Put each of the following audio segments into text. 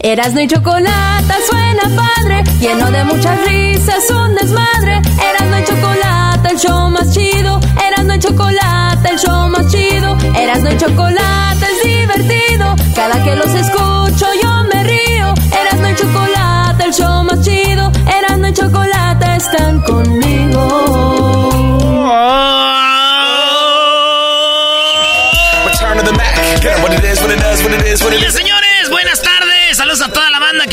Erasno y chocolate suena padre, lleno de muchas risas, un desmadre. Erasno y chocolate, el show más chido. Erasno y chocolate, el show más chido. Erasno y chocolate es divertido. Cada que los escucho yo me río. Erasno y chocolate, el show más chido. Erasno y chocolate están conmigo. señores, buenas tardes.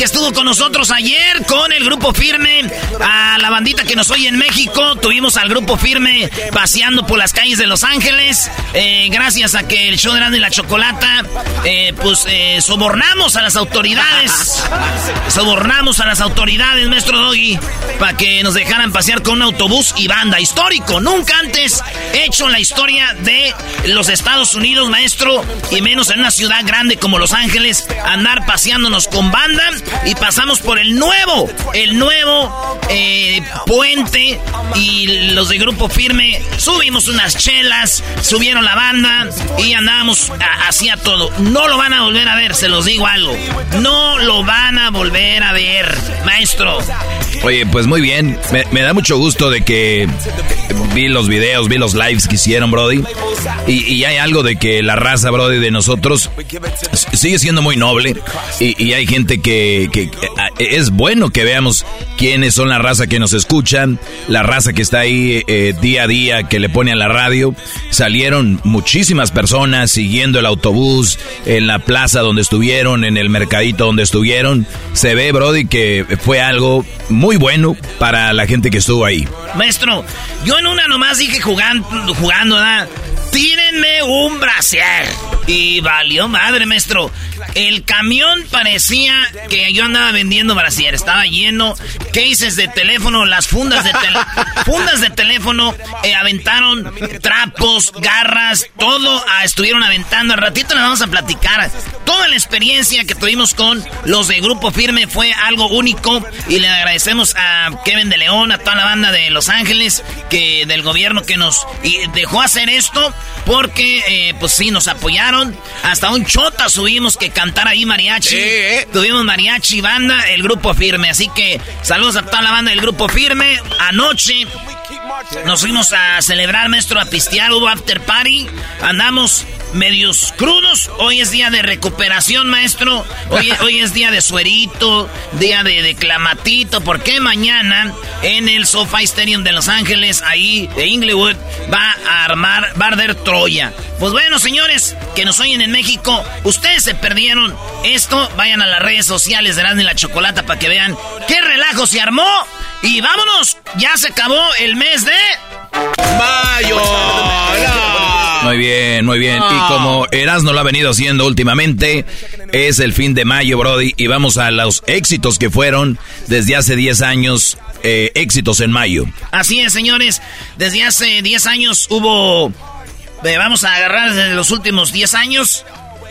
Que estuvo con nosotros ayer con el grupo firme. A la bandita que nos oye en México. Tuvimos al grupo firme paseando por las calles de Los Ángeles. Eh, gracias a que el show de Grande y la Chocolata, eh, pues eh, sobornamos a las autoridades. sobornamos a las autoridades, maestro Doggy, para que nos dejaran pasear con un autobús y banda histórico. Nunca antes hecho en la historia de los Estados Unidos, maestro, y menos en una ciudad grande como Los Ángeles, andar paseándonos con banda y pasamos por el nuevo, el nuevo eh, puente y los de Grupo Firme subimos unas chelas, subieron la banda y andábamos hacia todo. No lo van a volver a ver, se los digo algo. No lo van a volver a ver, maestro. Oye, pues muy bien. Me, me, da mucho gusto de que vi los videos, vi los lives que hicieron, Brody. Y, y hay algo de que la raza, Brody, de nosotros sigue siendo muy noble. Y, y hay gente que, que, es bueno que veamos quiénes son la raza que nos escuchan, la raza que está ahí eh, día a día, que le pone a la radio. Salieron muchísimas personas siguiendo el autobús en la plaza donde estuvieron, en el mercadito donde estuvieron. Se ve, Brody, que fue algo muy bueno para la gente que estuvo ahí. Maestro, yo en una nomás dije jugando, jugando, ¿verdad? Tírenme un brasier. Y valió madre, maestro. El camión parecía que yo andaba vendiendo brasier. Estaba lleno. Cases de teléfono, las fundas de teléfono. fundas de teléfono. Eh, aventaron trapos, garras, todo ah, estuvieron aventando. Al ratito les vamos a platicar. Toda la experiencia que tuvimos con los de Grupo Firme fue algo único. Y le agradecemos a Kevin de León, a toda la banda de Los Ángeles, que del gobierno que nos dejó hacer esto. Porque, eh, pues sí, nos apoyaron. Hasta un chota subimos que cantar ahí mariachi. ¿Eh? Tuvimos mariachi, banda, el grupo firme. Así que saludos a toda la banda del grupo firme. Anoche nos fuimos a celebrar, maestro, a hubo after party. Andamos medios crudos. Hoy es día de recuperación, maestro. Hoy, hoy es día de suerito, día de, de clamatito, porque mañana en el SoFi Stadium de Los Ángeles, ahí de Inglewood, va a armar Barder Troya. Pues bueno, señores, que nos oyen en México, ustedes se perdieron esto, vayan a las redes sociales de Grande y la Chocolata para que vean qué relajo se armó. Y vámonos, ya se acabó el mes de... Mayo. Muy bien, muy bien. Y como Erasmo lo ha venido haciendo últimamente, es el fin de mayo, Brody, y vamos a los éxitos que fueron desde hace 10 años, eh, éxitos en mayo. Así es, señores. Desde hace 10 años hubo... eh, vamos a agarrar desde los últimos 10 años,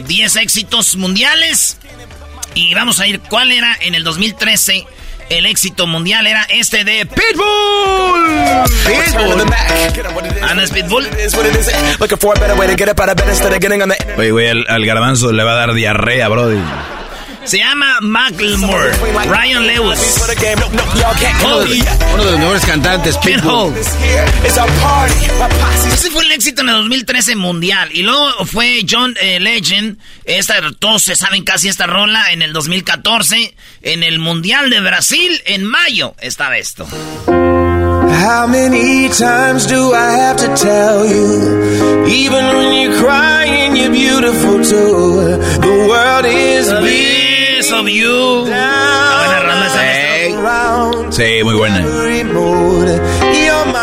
10 éxitos mundiales. Y vamos a ir, ¿cuál era en el 2013? El éxito mundial era este de Pitbull. Pitbull. ¿Ah, no es Pitbull? Oye, güey, al, al garbanzo le va a dar diarrea, Brody. Se llama Macklemore. Ryan Lewis. Uno de los mejores cantantes, Pitbull. Ese fue el éxito en el 2013 mundial. Y luego fue John eh, Legend. Esta, todos se saben casi esta rola en el 2014. En el Mundial de Brasil en mayo estaba esto. How many times do I have to tell you? Even when you're crying, you're beautiful too. The world is Piece of you. Buena rola esa, Sí, muy buena.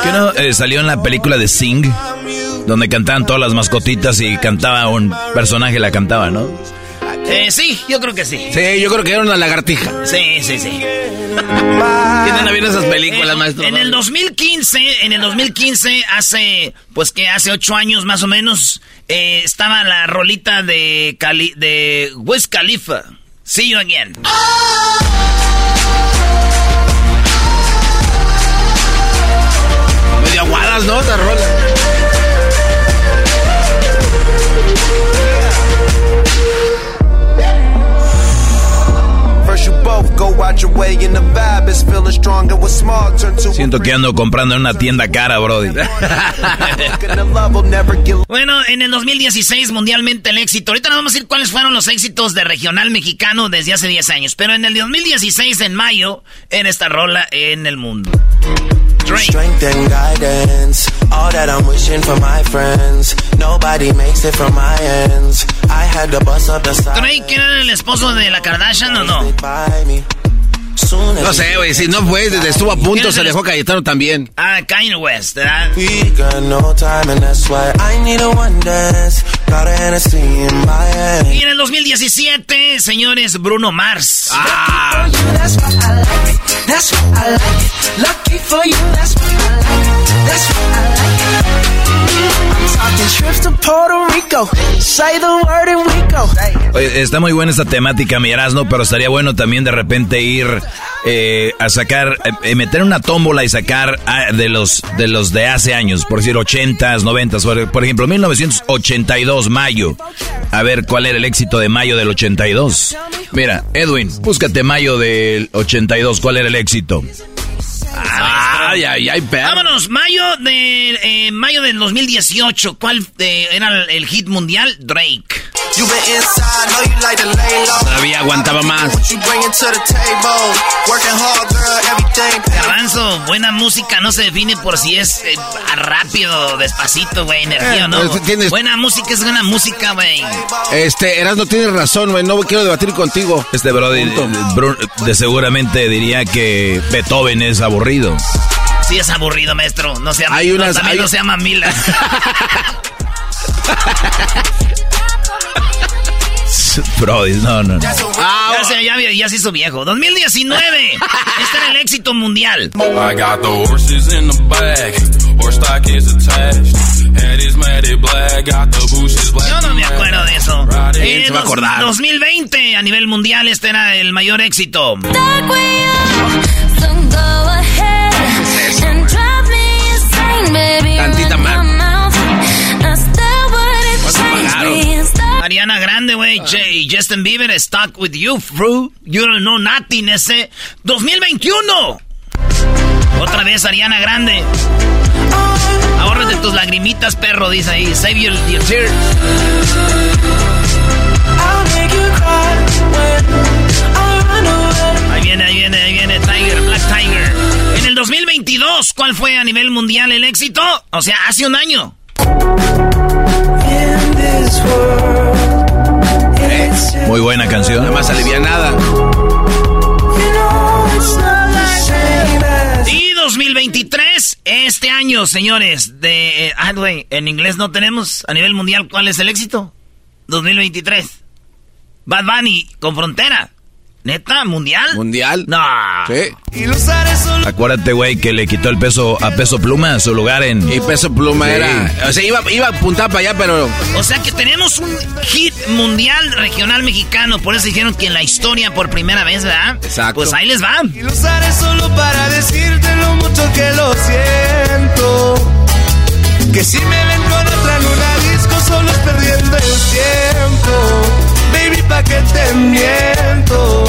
¿Qué no eh, salió en la película de Sing? Donde cantaban todas las mascotitas y cantaba un personaje la cantaba, ¿no? Eh, sí, yo creo que sí. Sí, yo creo que era una lagartija. Sí, sí, sí. Tienen a bien esas películas, Eh, maestro. En el 2015, en el 2015, hace, pues que hace ocho años más o menos, eh, estaba la rolita de Cali, de Wiz Khalifa. See you again. Medio aguadas, ¿no? Rola. Siento que ando comprando en una tienda cara, Brody. Bueno, en el 2016 mundialmente el éxito. Ahorita nos vamos a decir cuáles fueron los éxitos de regional mexicano desde hace 10 años. Pero en el 2016, en mayo, en esta rola en el mundo. Drake. strength and guidance. All that I'm wishing for my friends. Nobody makes it from my ends. I had to bust up the side. Drake era el esposo de la Kardashian o no? No sé, güey, si no fue, desde estuvo a punto, se dejó Cayetano también. Ah, Kanye West, ¿verdad? we got no time and that's why I need a one dance. Got a Hennessy in my hand. Y en el 2017, señores, Bruno Mars. Ah. Lucky for you. That's what I like. That's what I like. Está muy buena esta temática, mi Erasmo, pero estaría bueno también de repente ir eh, a sacar, eh, meter una tómbola y sacar ah, de los de los de hace años, por decir 80s, 90s, por, por ejemplo, 1982, mayo. A ver cuál era el éxito de mayo del 82. Mira, Edwin, búscate mayo del 82, ¿cuál era el éxito? Ay, ay, ay, perro. Vámonos, mayo de eh, mayo del 2018. ¿Cuál eh, era el, el hit mundial? Drake. Todavía aguantaba más. What you bringing to the table? Working hard, girl, everything. Garbanzo, buena música no se define por si es eh, rápido, despacito, güey, energía, Eh, ¿no? pues, tienes- Buena música es buena música, güey. Este, Eras no tienes razón, güey, no quiero debatir contigo. Este Brody de seguramente diría que Beethoven es aburrido. Sí es aburrido, maestro. No se llama, Hay no, unas- también hay- no se llama Mila. Brody, no, no. no. Ah, ya, se, ya, ya se hizo viejo. 2019. este era el éxito mundial. I got the horses in the back, horse stock is attached. Head is matted black, got the bushes black. Yo no me acuerdo de eso. ¿Quién Eh, se va a acordar? 2020, a nivel mundial, este era el mayor éxito. Dark way up, so go ahead and drive me insane, baby. Tantita Run más. Ariana Grande, güey, J- y Justin Bieber, Stuck With You, Fruit, You Don't Know Nothing, ese. 2021. Otra vez Ariana Grande. Ahórrate tus lagrimitas, perro, dice ahí. Save your, your tears. I'll make you cry when I run away. Ahí viene, ahí viene, ahí viene Tiger, Black Tiger. En el 2022, ¿cuál fue a nivel mundial el éxito? O sea, hace un año. Muy buena canción. Nada más alivianada. Y 2023, este año, señores, de... eh, ah, güey, en inglés no tenemos a nivel mundial cuál es el éxito. 2023. Bad Bunny con Frontera. ¿Neta? ¿Mundial? ¿Mundial? No. Sí. Acuérdate, güey, que le quitó el peso a peso pluma su lugar en. Y peso pluma Sí. era. O sea, iba, iba a apuntar para allá, pero. O sea que tenemos un hit mundial regional mexicano. Por eso dijeron que en la historia por primera vez, ¿verdad? Exacto. Pues ahí les va. y lo usaré solo para decirte lo mucho que lo siento. Que si me ven con otra en una disco solo es perdiendo el tiempo. Baby, pa' que te miento.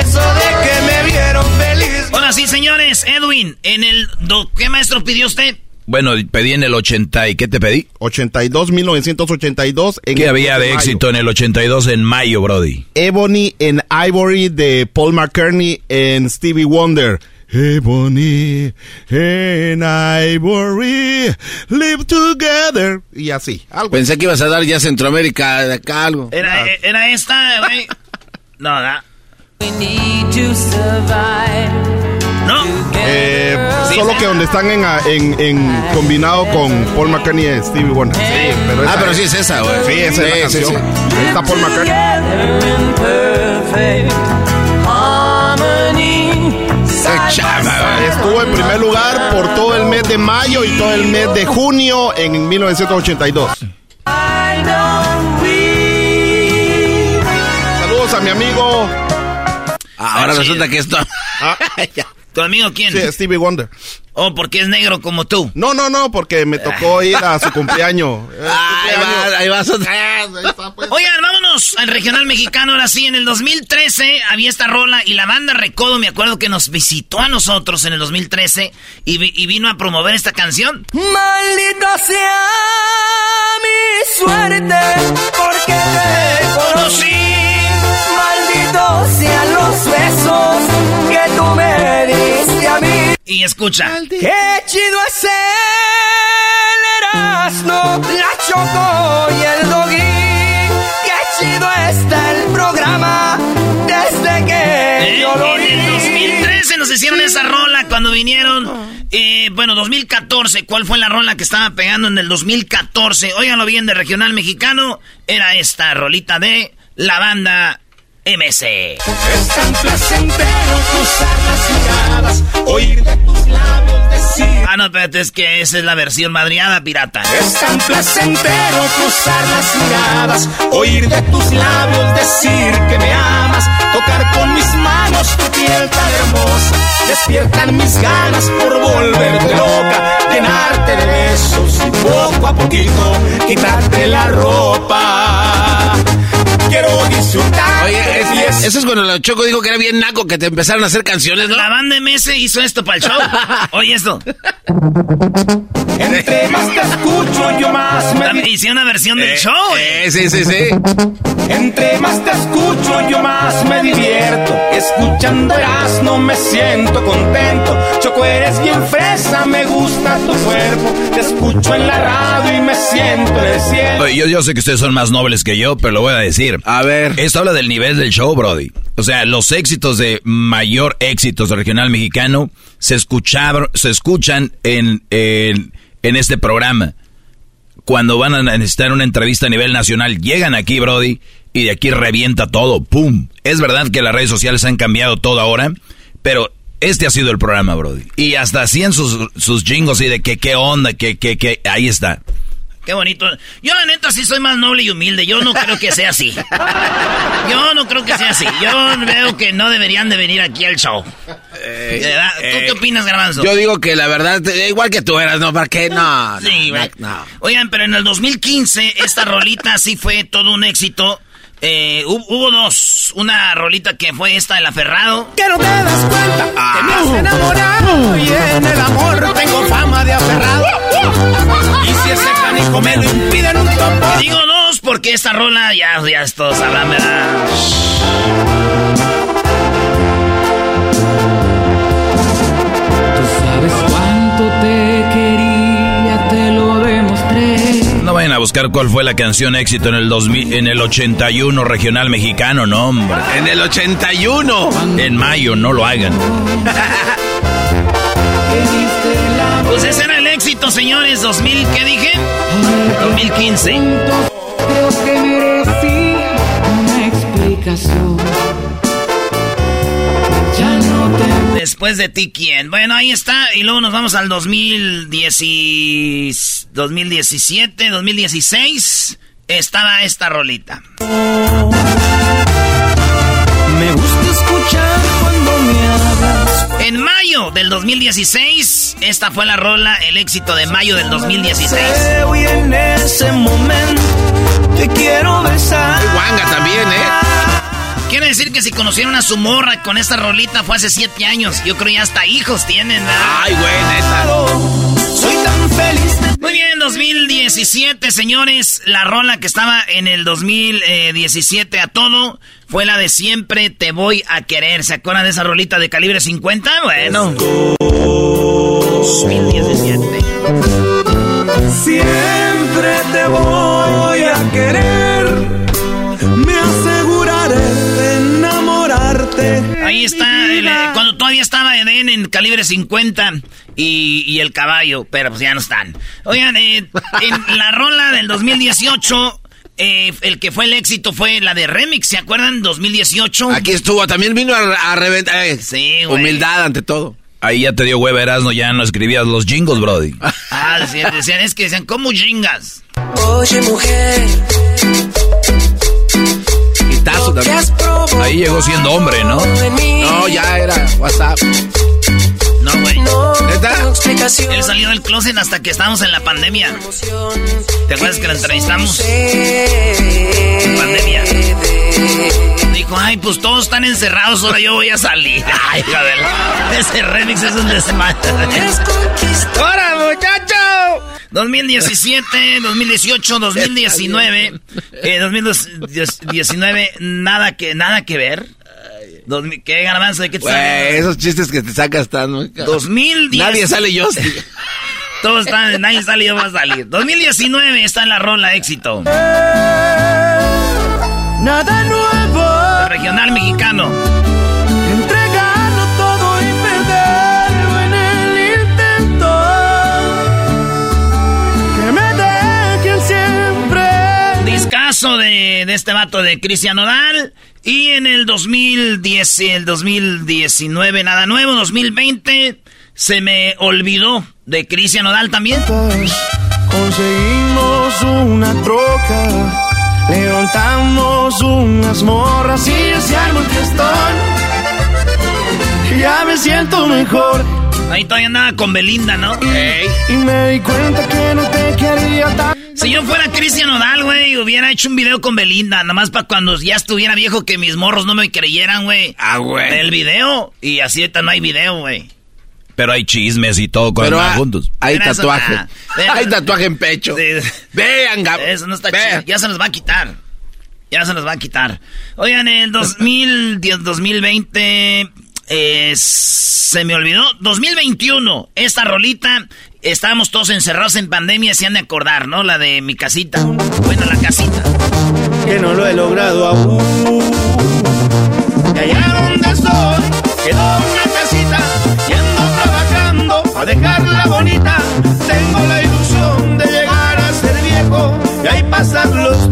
Eso de que me vieron feliz. Ahora sí, señores. Edwin, en el... do- ¿Qué maestro pidió usted? Bueno, pedí en el 80 y ¿qué te pedí? 82, 1982. En ¿Qué había de mayo. éxito en el 82 en mayo, Brody? Ebony and Ivory de Paul McCartney and Stevie Wonder. Ebony and Ivory live together. Y así, algo. Pensé que ibas a dar ya Centroamérica de acá algo. Era, eh, era esta, güey. No, ¿verdad? No. Eh, Sí, solo que donde están en, en, en combinado con Paul McCartney y Stevie Wonder. Sí, pero Ah, pero sí es esa, güey. Sí, esa es la canción. está Paul McCartney. Qué chava, güey. Estuvo en primer lugar por todo el mes de mayo y todo el mes de junio en 1982. Saludos a mi amigo. Ahora resulta que esto. Ah, ¿Tu amigo quién? sí, Stevie Wonder. Oh, porque es negro como tú. No, no, no, porque me tocó ir a su cumpleaños. Eh, Ahí cumpleaños. va, ahí vas otra. Ah, ahí está, pues. Vámonos al regional mexicano. Ahora sí, en el 2013 había esta rola y la banda Recodo, me acuerdo que nos visitó a nosotros en el 2013 y, vi- y vino a promover esta canción. Maldita sea mi suerte, porque te conocí. Malditos sean los besos que tú me diste a mí. Y escucha. Qué chido es el Erasmo, la Choco y el Doggy. Qué chido está el programa desde que Eh, yo lo en el vi. 2013 nos hicieron esa rola cuando vinieron. Eh, bueno, 2014. ¿Cuál fue la rola que estaba pegando en el 2014? Óiganlo bien, de regional mexicano. Era esta rolita de la banda MC. Es tan placentero cruzar las miradas, oír de tus labios decir. Ah, no, espérate, es que esa es la versión madriada pirata. Es tan placentero cruzar las miradas, oír de tus labios decir que me amas, tocar con mis manos tu piel tan hermosa, despiertan mis ganas por volverte loca, llenarte de besos y poco a poquito quitarte la ropa. Quiero disfrutar. Oye, es- eso es cuando la Choco dijo que era bien naco que te empezaron a hacer canciones, ¿no? La banda MS hizo esto para el show. Oye, esto. Entre más te escucho, yo más me También Hice una versión del show. eh. Eh, sí, sí, sí. Entre más te escucho, yo más me divierto. Escuchando no me siento contento. Choco, eres bien fresa, me gusta tu cuerpo. Te escucho en la radio y me siento en el cielo. Oye, Yo, yo sé que ustedes son más nobles que yo, pero lo voy a decir. A ver. Esto habla del nivel del show, Brody. O sea, los éxitos de mayor éxitos del regional mexicano se, se escuchan en, en, en este programa. Cuando van a necesitar una entrevista a nivel nacional, llegan aquí, Brody, y de aquí revienta todo. ¡Pum! Es verdad que las redes sociales han cambiado todo ahora, pero este ha sido el programa, Brody. Y hasta hacían sus, sus jingos y de que qué onda, que, que, que, ahí está. Qué bonito. Yo la neta sí soy más noble y humilde. Yo no creo que sea así. Yo no creo que sea así. Yo veo que no deberían de venir aquí al show. ¿Verdad? ¿Tú eh, qué opinas, Garbanzo? Yo digo que la verdad, eh, igual que tú eras, ¿no? ¿Para qué? No, Sí, no, no. Oigan, pero en el 2015 esta rolita sí fue todo un éxito. Eh, hu- hubo dos. Una rolita que fue esta del aferrado. Que no te das cuenta que me has enamorado y en el amor tengo fama de aferrado. Y si ese canijo me lo impide un topo. Digo dos porque esta rola ya, ya todos sabrán, ¿verdad? Vayan a buscar cuál fue la canción éxito en el 2000, en el 81 regional mexicano, no, hombre. En el 81. En mayo, no lo hagan. Pues ese era el éxito, señores. 2000, ¿qué dije? 2015. Creo que merecía una explicación. Ya no te Después de ti, ¿quién? Bueno, ahí está. Y luego nos vamos al 2010 y- 2017, 2016. Estaba esta rolita. Me gusta escuchar cuando me hablas. En mayo del 2016, esta fue la rola, el éxito de mayo del 2016. Veo y en ese momento te quiero besar. Guanga también, ¿eh? Quiere decir que si conocieron a su morra con esta rolita fue hace siete años. Yo creo ya hasta hijos tienen, ¿verdad? Ay, güey, neta. Soy tan feliz de Muy bien, 2017, señores. La rola que estaba en el 2017 a todo fue la de Siempre te voy a querer. ¿Se acuerdan de esa rolita de calibre 50? Bueno. 2017. Siempre te voy a querer. Ahí está, el, eh, cuando todavía estaba Eden en calibre 50. y, y el caballo, pero pues ya no están. Oigan, eh, en la rola del 2018 eh, el que fue el éxito fue la de Remix, ¿se acuerdan? 2018. Aquí estuvo, también vino a, reventar. eh, Sí, güey. Humildad ante todo. Ahí ya te dio hueva Erasmo, ya no escribías los jingles, brody. Ah, decían, decían, es que decían, ¿cómo jingas? Oye, mujer. También. Ahí llegó siendo hombre, ¿no? No, ya era WhatsApp. No, güey. ¿Neta? Él salió del closet hasta que estábamos en la pandemia. ¿Te acuerdas que lo entrevistamos? En pandemia. Dijo, ay, pues todos están encerrados, ahora yo voy a salir. Ay, a ver. Ese remix es un desmadre. ¡Ahora, muchacho! 2017, 2018, 2019. Eh, 2019, nada que, nada que ver. Dos ¿Qué garbanzo? ¿De qué te sale? esos chistes que te sacas están muy... 2010. Nadie sale yo. Todos están, nadie sale yo voy a salir. 2019 está en la rola éxito. Nada nuevo. El regional mexicano. De, este vato de Cristian Nodal. Y en el 2010, el 2019, nada nuevo. 2020, se me olvidó de Cristian Nodal también. Conseguimos una troca. Levantamos unas morras y se el. Ya me siento mejor. Ahí todavía andaba con Belinda, ¿no? Y me di cuenta que no te quería tan. Si yo fuera Cristian Nodal, güey, hubiera hecho un video con Belinda, nada más para cuando ya estuviera viejo que mis morros no me creyeran, güey. Ah, güey. El video. Y así ahorita no hay video, güey. Pero hay chismes y todo con ah, juntos. hay tatuaje. Pero- Hay tatuaje en pecho. Sí. Vean, Gab. Eso no está chido. Ya se nos va a quitar. Ya se nos va a quitar. Oigan, el 2010, 2020 eh, se me olvidó. 2021, esta rolita. Estábamos todos encerrados en pandemia, se han de acordar, ¿no? La de mi casita. Bueno, la casita. que no lo he logrado aún. Y allá donde estoy, quedó una casita, yendo trabajando a dejarla bonita. Tengo la ilusión de llegar a ser viejo y ahí pasan los.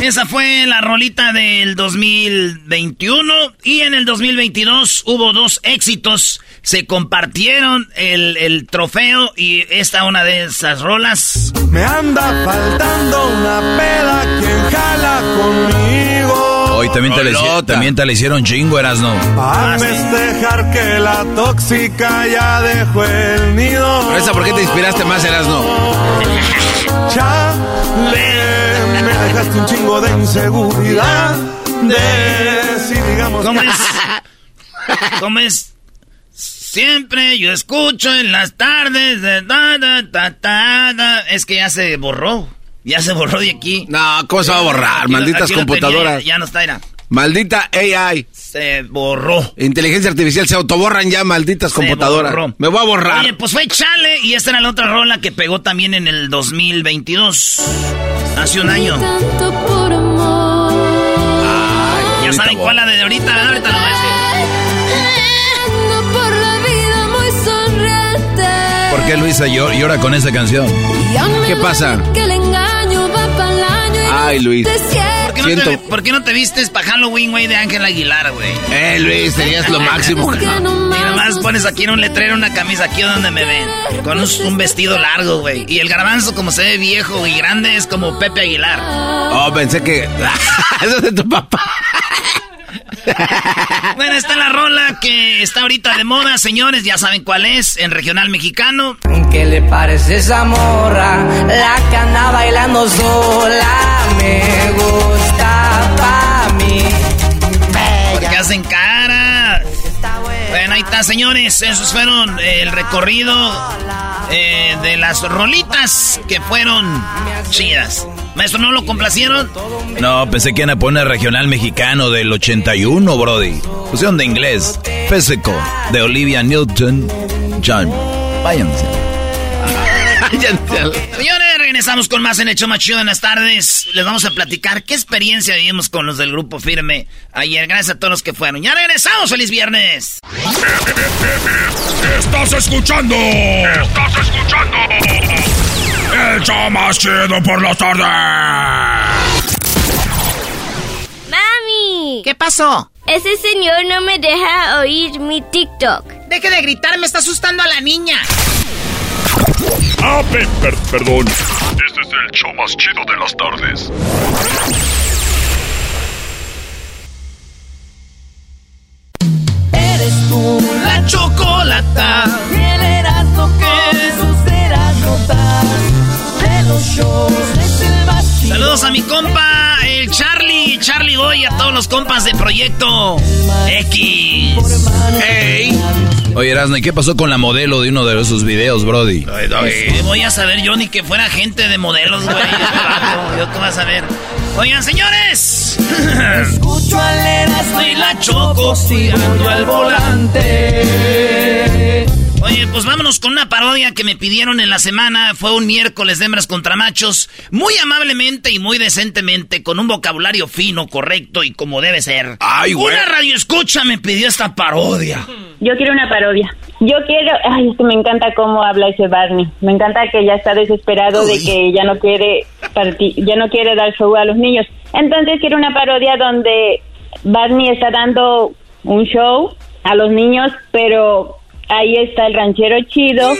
Esa fue la rolita del 2021 y en el 2022 hubo dos éxitos. Se compartieron el, el trofeo y esta una de esas rolas. Me anda faltando una peda quien jala conmigo. Hoy también te, le, Rolota. también te le hicieron chingo, Erasno. Para Ah, sí. festejar que la tóxica ya dejó el nido. Pero esa, ¿por qué te inspiraste más, Erasno? Chale, me dejaste un chingo de inseguridad. De si digamos ¿Cómo es? ¿Cómo es? Siempre yo escucho en las tardes de da, da, da, da, da. Es que ya se borró. Ya se borró de aquí. No, ¿cómo se va a borrar? Malditas aquí lo tenía, computadoras. ya no está, era. Maldita AI. Se borró. Inteligencia artificial. Se autoborran ya, malditas Se computadoras. borró. Me voy a borrar. Oye, pues fue Chale y esta era la otra rola que pegó también en el 2022. Hace un año. Tanto por amor. Ya saben cuál la de ahorita. Ahorita lo voy a decir. Ando por la vida muy sonriente. ¿Por qué Luisa llora, con esa canción? ¿Qué pasa? duele Que el engaño va para el año. y Ay, Luis. te siento. ¿Por qué, no te, Siento- por qué no te vistes para Halloween, güey, de Ángel Aguilar, güey? Eh, Luis, serías lo máximo. Y nomás más pones aquí en un letrero una camisa aquí donde me ven. Con un, un vestido largo, güey. Y el garbanzo, como se ve viejo y grande, es como Pepe Aguilar. Oh, pensé que... Eso es de tu papá. Bueno, está la rola que está ahorita de moda, señores. Ya saben cuál es, en regional mexicano. ¿Qué le parece esa morra? La anda bailando sola me gusta pa' mí. Porque hacen cara. Bueno, ahí está, señores. Esos fueron eh, el recorrido eh, de las rolitas que fueron chidas. Maestro, ¿no lo complacieron? No, pensé que iban a poner regional mexicano del 81, Brody. Pusieron de inglés. Physical, de Olivia Newton John. Váyanse. Señores, regresamos con más en Hecho Más Chido en las tardes. Les vamos a platicar qué experiencia vivimos con los del Grupo Firme ayer. Gracias a todos los que fueron. Ya regresamos. ¡Feliz viernes! Estás escuchando. Estás escuchando. El show más chido por la tarde. ¡Mami! ¿Qué pasó? Ese señor no me deja oír mi TikTok. Deje de gritar, me está asustando a la niña. Ah, pe- per- perdón. Este es el show más chido de las tardes. Eres tú La chocolata. el Erasmo que sus eras de los shows. Saludos a mi compa, el Charlie, Charlie Boy, a todos los compas de Proyecto X. Hey. Oye, Erasmo, ¿y qué pasó con la modelo de uno de esos videos, Brody? ¿Qué voy a saber yo ni que fuera gente de modelos, güey? Este Yo qué vas a saber. Oigan, señores. Escucho al Erasmo y la choco tirando al volante. Oye, pues vámonos con una parodia que me pidieron en la semana. Fue un miércoles de hembras contra machos. Muy amablemente y muy decentemente, con un vocabulario fino, correcto y como debe ser. Ay, güey. Una radio escucha me pidió esta parodia. Yo quiero una parodia. Yo quiero, ay, es que me encanta cómo habla ese Barney. Me encanta que ya está desesperado de que ya no quiere parti- ya no quiere dar show a los niños. Entonces quiero una parodia donde Barney está dando un show a los niños, pero ahí está el ranchero chido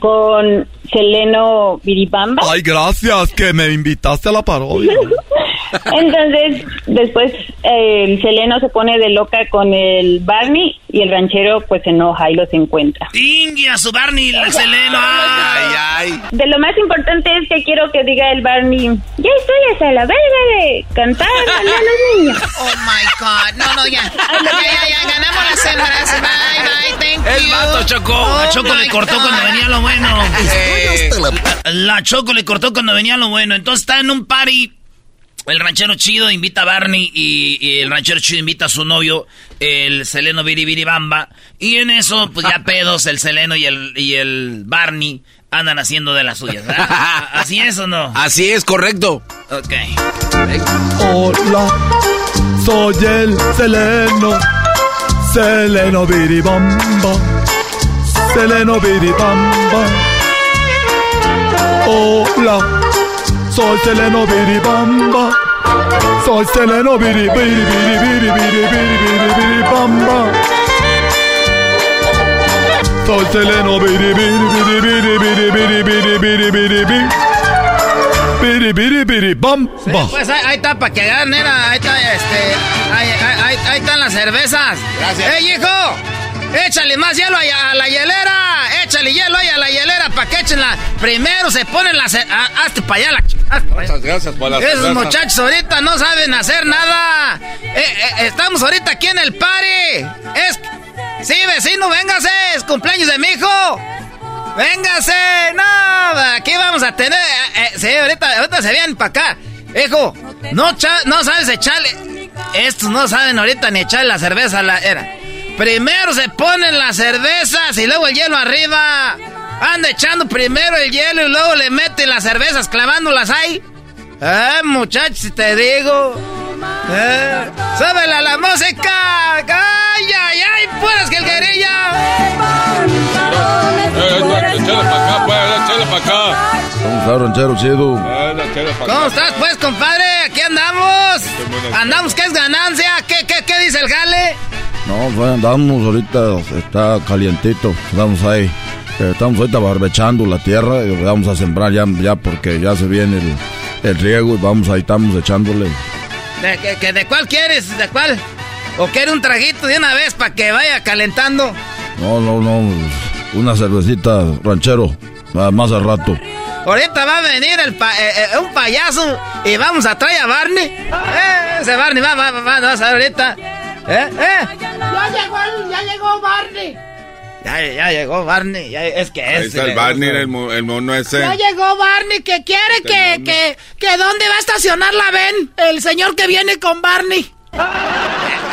con Seleno Biribamba. Ay, gracias que me invitaste a la parodia. Entonces, después eh, el Seleno se pone de loca con el Barney y el ranchero pues se enoja y los encuentra. Ingia, su Barney, el Seleno. Ay, ay. De lo más importante es que quiero que diga el Barney, ya estoy hasta la verga de cantar a los niños. Oh my God. No, no, ya. Ya, ya, ya. Ganamos las hembras. Bye, bye. Thank El you. vato Choco. Oh la Choco le cortó God. cuando venía lo bueno. La Choco le cortó cuando venía lo bueno. Entonces está en un party. El ranchero chido invita a Barney y, y el ranchero chido invita a su novio, el Seleno Biribiri Bamba. Y en eso, pues ya pedos, el Seleno y el, y el Barney andan haciendo de las suyas. ¿verdad? ¿Así es o no? Así es, correcto. Ok. Hola, soy el Seleno, Seleno Biribamba, Seleno Biribamba. Hola, soy Seleno Biribamba, soy Seleno Biri Biri Biri Biri Biri Biri Biri Biribamba. Soy Seleno Biri Biri Biri Biri Biri Biri Biri Biri Biri Biri Biri Biri Biri Bamba. Pues ahí, ahí está, para que hagan, nena. Ahí está, este. Ahí, ahí- ahí- ahí están las cervezas. Gracias. ¡Ey, hijo! Échale más hielo ahí a la hielera. Échale hielo ahí a la hielera para que echen la. Primero se ponen las. ah, Hazte para allá la. Muchas gracias por la Esos muchachos ahorita no saben hacer nada. Eh, eh, estamos ahorita aquí en el party. Es. Sí, vecino, véngase. Es cumpleaños de mi hijo. Véngase. No, aquí vamos a tener. eh, eh, sí, ahorita, ahorita se vienen para acá. Hijo, no, cha- no sabes echarle. Estos no saben ahorita ni echarle la cerveza a la era. Primero se ponen las cervezas y luego el hielo arriba. Anda echando primero el hielo y luego le meten las cervezas clavándolas ahí. Eh, muchachos, si te digo. Eh, ¡Súbele a la música! ¡Ay, ay, ay! ¡Puras que el Échale para acá, pues, échale para acá. ¿Cómo está, ranchero chido? ¿Cómo estás, pues, compadre? Aquí andamos. Andamos, ¿qué es ganancia? ¿Qué, qué, qué dice el jale? No, pues andamos ahorita, está calientito, estamos ahí. Eh, Estamos ahorita barbechando la tierra y vamos a sembrar ya, ya porque ya se viene el, el riego y vamos ahí, estamos echándole. ¿De, que- que- ¿De cuál quieres? ¿De cuál? ¿O quiere un traguito de una vez para que vaya calentando? No, no, no, una cervecita ranchero, ah, más al rato. Ahorita va a venir el pa- eh, eh, un payaso y vamos a traer a Barney. Eh, ese Barney va, va, va, va, vas a ver ahorita. ¿Eh? ¿Eh? Ya llegó, ya llegó Barney. Ya, ya llegó Barney. ya- es que Ahí es. está el Barney, el, el mono ese. Ya llegó Barney que quiere que, que, que dónde va a estacionar la ven el señor que viene con Barney.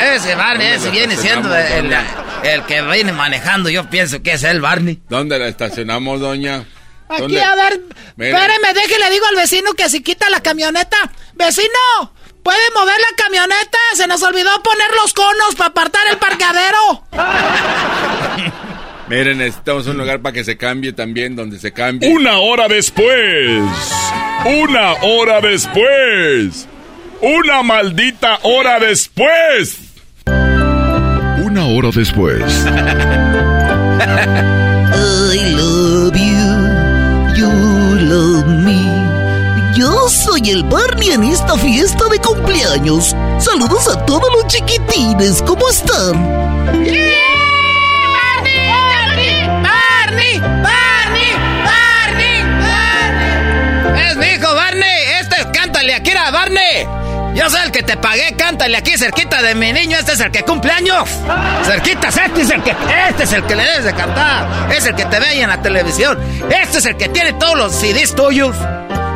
Ese Barney, ese viene siendo el, el- el que viene manejando. Yo pienso que es el Barney. ¿Dónde la estacionamos, doña? Aquí, ¿Dónde? a ver, Miren. espéreme, deje, le digo al vecino que si quita la camioneta. ¡Vecino! ¿Puede mover la camioneta? Se nos olvidó poner los conos para apartar el parqueadero. Miren, necesitamos un lugar para que se cambie también, donde se cambie. Una hora después. Una hora después. Una maldita hora después. Una hora después. soy el Barney en esta fiesta de cumpleaños. Saludos a todos los chiquitines, ¿cómo están? ¡Barney! ¡Barney! ¡Barney! ¡Barney! Es mi hijo, Barney. Este es Cántale aquí, era Barney. Yo soy el que te pagué, cántale aquí cerquita de mi niño. Este es el que cumple años. Cerquitas, este es el este es el que le debes de cantar. Es el que te ve ahí en la televisión. Este es el que tiene todos los CDs tuyos.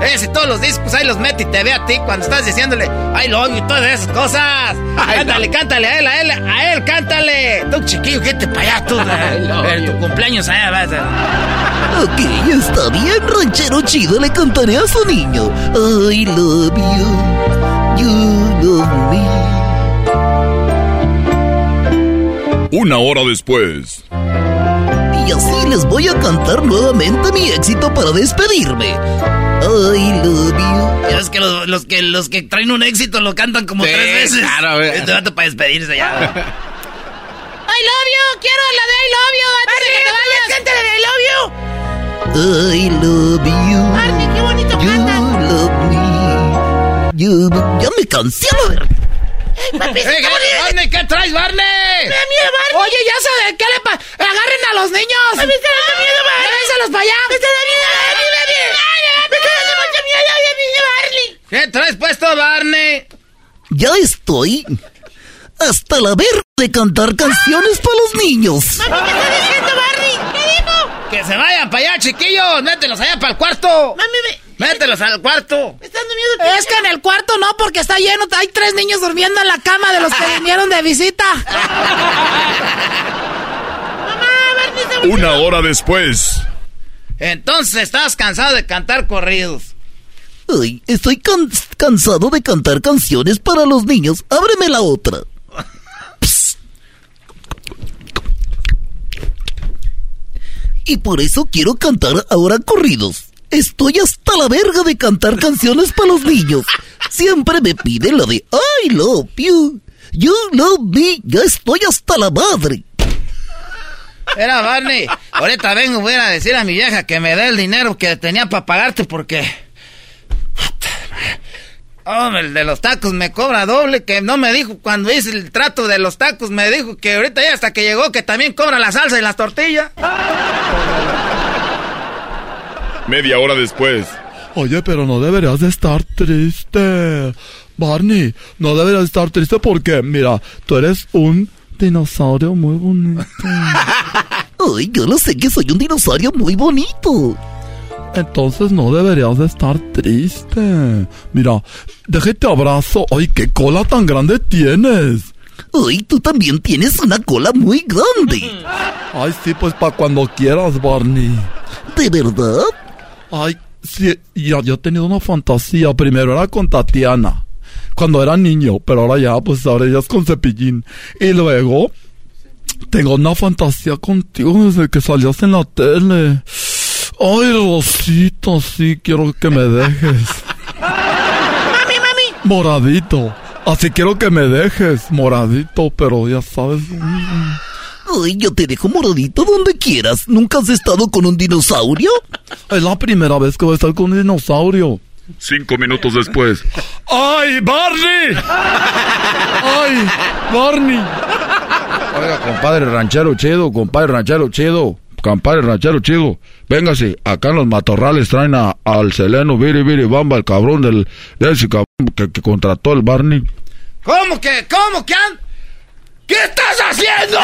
Ese, todos los discos ahí los mete y te ve a ti cuando estás diciéndole I love you y todas esas cosas. cántale, cántale a él, a él, a él, cántale. Tú, chiquillo, quédate para allá, tú. eh, tu cumpleaños allá vas a- Ok, está bien, ranchero chido, le cantaré a su niño. I love you, you love me. Una hora después. Y así les voy a cantar nuevamente mi éxito para despedirme. I love you. Ya ves que los, los que los que traen un éxito lo cantan como Sí, tres veces. claro, ver. Este vato para despedirse ya. I love you, quiero la de I love you. Antes de que te vayas. de I love you. I love you. Barney, qué bonito You cantas. love me. You... Ya me cansé, a ver. Papi, ¿qué- Barney, ¿qué traes, Barney? miedo, Barney. Oye, ya sé, ¿qué le pasa? Agarren a los niños. A mí me da miedo, Barney. Llévenselos para allá. Me da miedo, Barney, Barney. Me miedo, Barney. ¿Qué traes puesto, Barney? Ya estoy hasta la verga de cantar canciones para los niños. ¿Qué está diciendo, Barney? ¿Qué dijo? Que se vayan para allá, chiquillos. Mételos allá para el cuarto. Mami, me... Mételos al cuarto. me está dando miedo. Es que en el cuarto no, porque está lleno. Hay tres niños durmiendo en la cama de los que vinieron de visita. Mamá, Barney se Una hora después. Entonces estás cansado de cantar corridos. Ay, estoy can- cansado de cantar canciones para los niños. Ábreme la otra. Psst. Y por eso quiero cantar ahora corridos. Estoy hasta la verga de cantar canciones para los niños. Siempre me piden la de I love you. You love me. Ya estoy hasta la madre. Era Barney. Ahorita vengo, voy a decir a mi vieja que me dé el dinero que tenía para pagarte porque. Hombre, el de los tacos me cobra doble, que no me dijo cuando hice el trato de los tacos, me dijo que ahorita ya hasta que llegó que también cobra la salsa y las tortillas. Media hora después. Oye, pero no deberías de estar triste. Barney, no deberías estar triste porque, mira, tú eres un dinosaurio muy bonito. Ay, yo lo sé que soy un dinosaurio muy bonito. Entonces no deberías de estar triste. Mira, déjate abrazo. Ay, qué cola tan grande tienes. Ay, tú también tienes una cola muy grande. Ay, sí, pues para cuando quieras, Barney. ¿De verdad? Ay, sí, ya, yo he tenido una fantasía. Primero era con Tatiana, cuando era niño, pero ahora ya, pues ahora ya es con Cepillín. Y luego, tengo una fantasía contigo desde que salías en la tele. Ay, Rosita, sí, quiero que me dejes. Mami, mami. Moradito. Así quiero que me dejes, moradito, pero ya sabes. Ay, yo te dejo moradito donde quieras. ¿Nunca has estado con un dinosaurio? Es la primera vez que voy a estar con un dinosaurio. Cinco minutos después. ¡Ay, Barney! ¡Ay, Barney! Oiga, compadre ranchero chido, compadre ranchero chido, compadre ranchero chido. Véngase, acá en los matorrales traen a- al Seleno Viri Viri Bamba, el cabrón del, de ese cabrón que, que contrató el Barney. ¿Cómo que? ¿Cómo que? han- ¿Qué estás haciendo?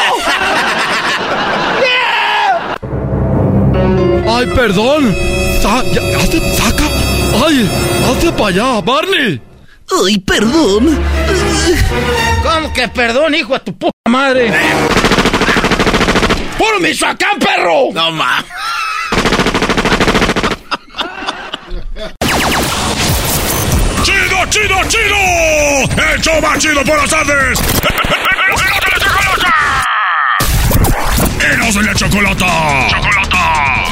¡Ay, perdón! Sa- ya, hazte- ¡Saca! ¡Ay! ¡Hazte para allá, Barney! Ay, perdón. ¿Cómo que perdón, hijo de tu puta madre? ¡Puro Michoacán, perro! No, ma. Chido, chido! ¡El show más chido por las tardes! ¡Eros de la chocolata! ¡Chocolata!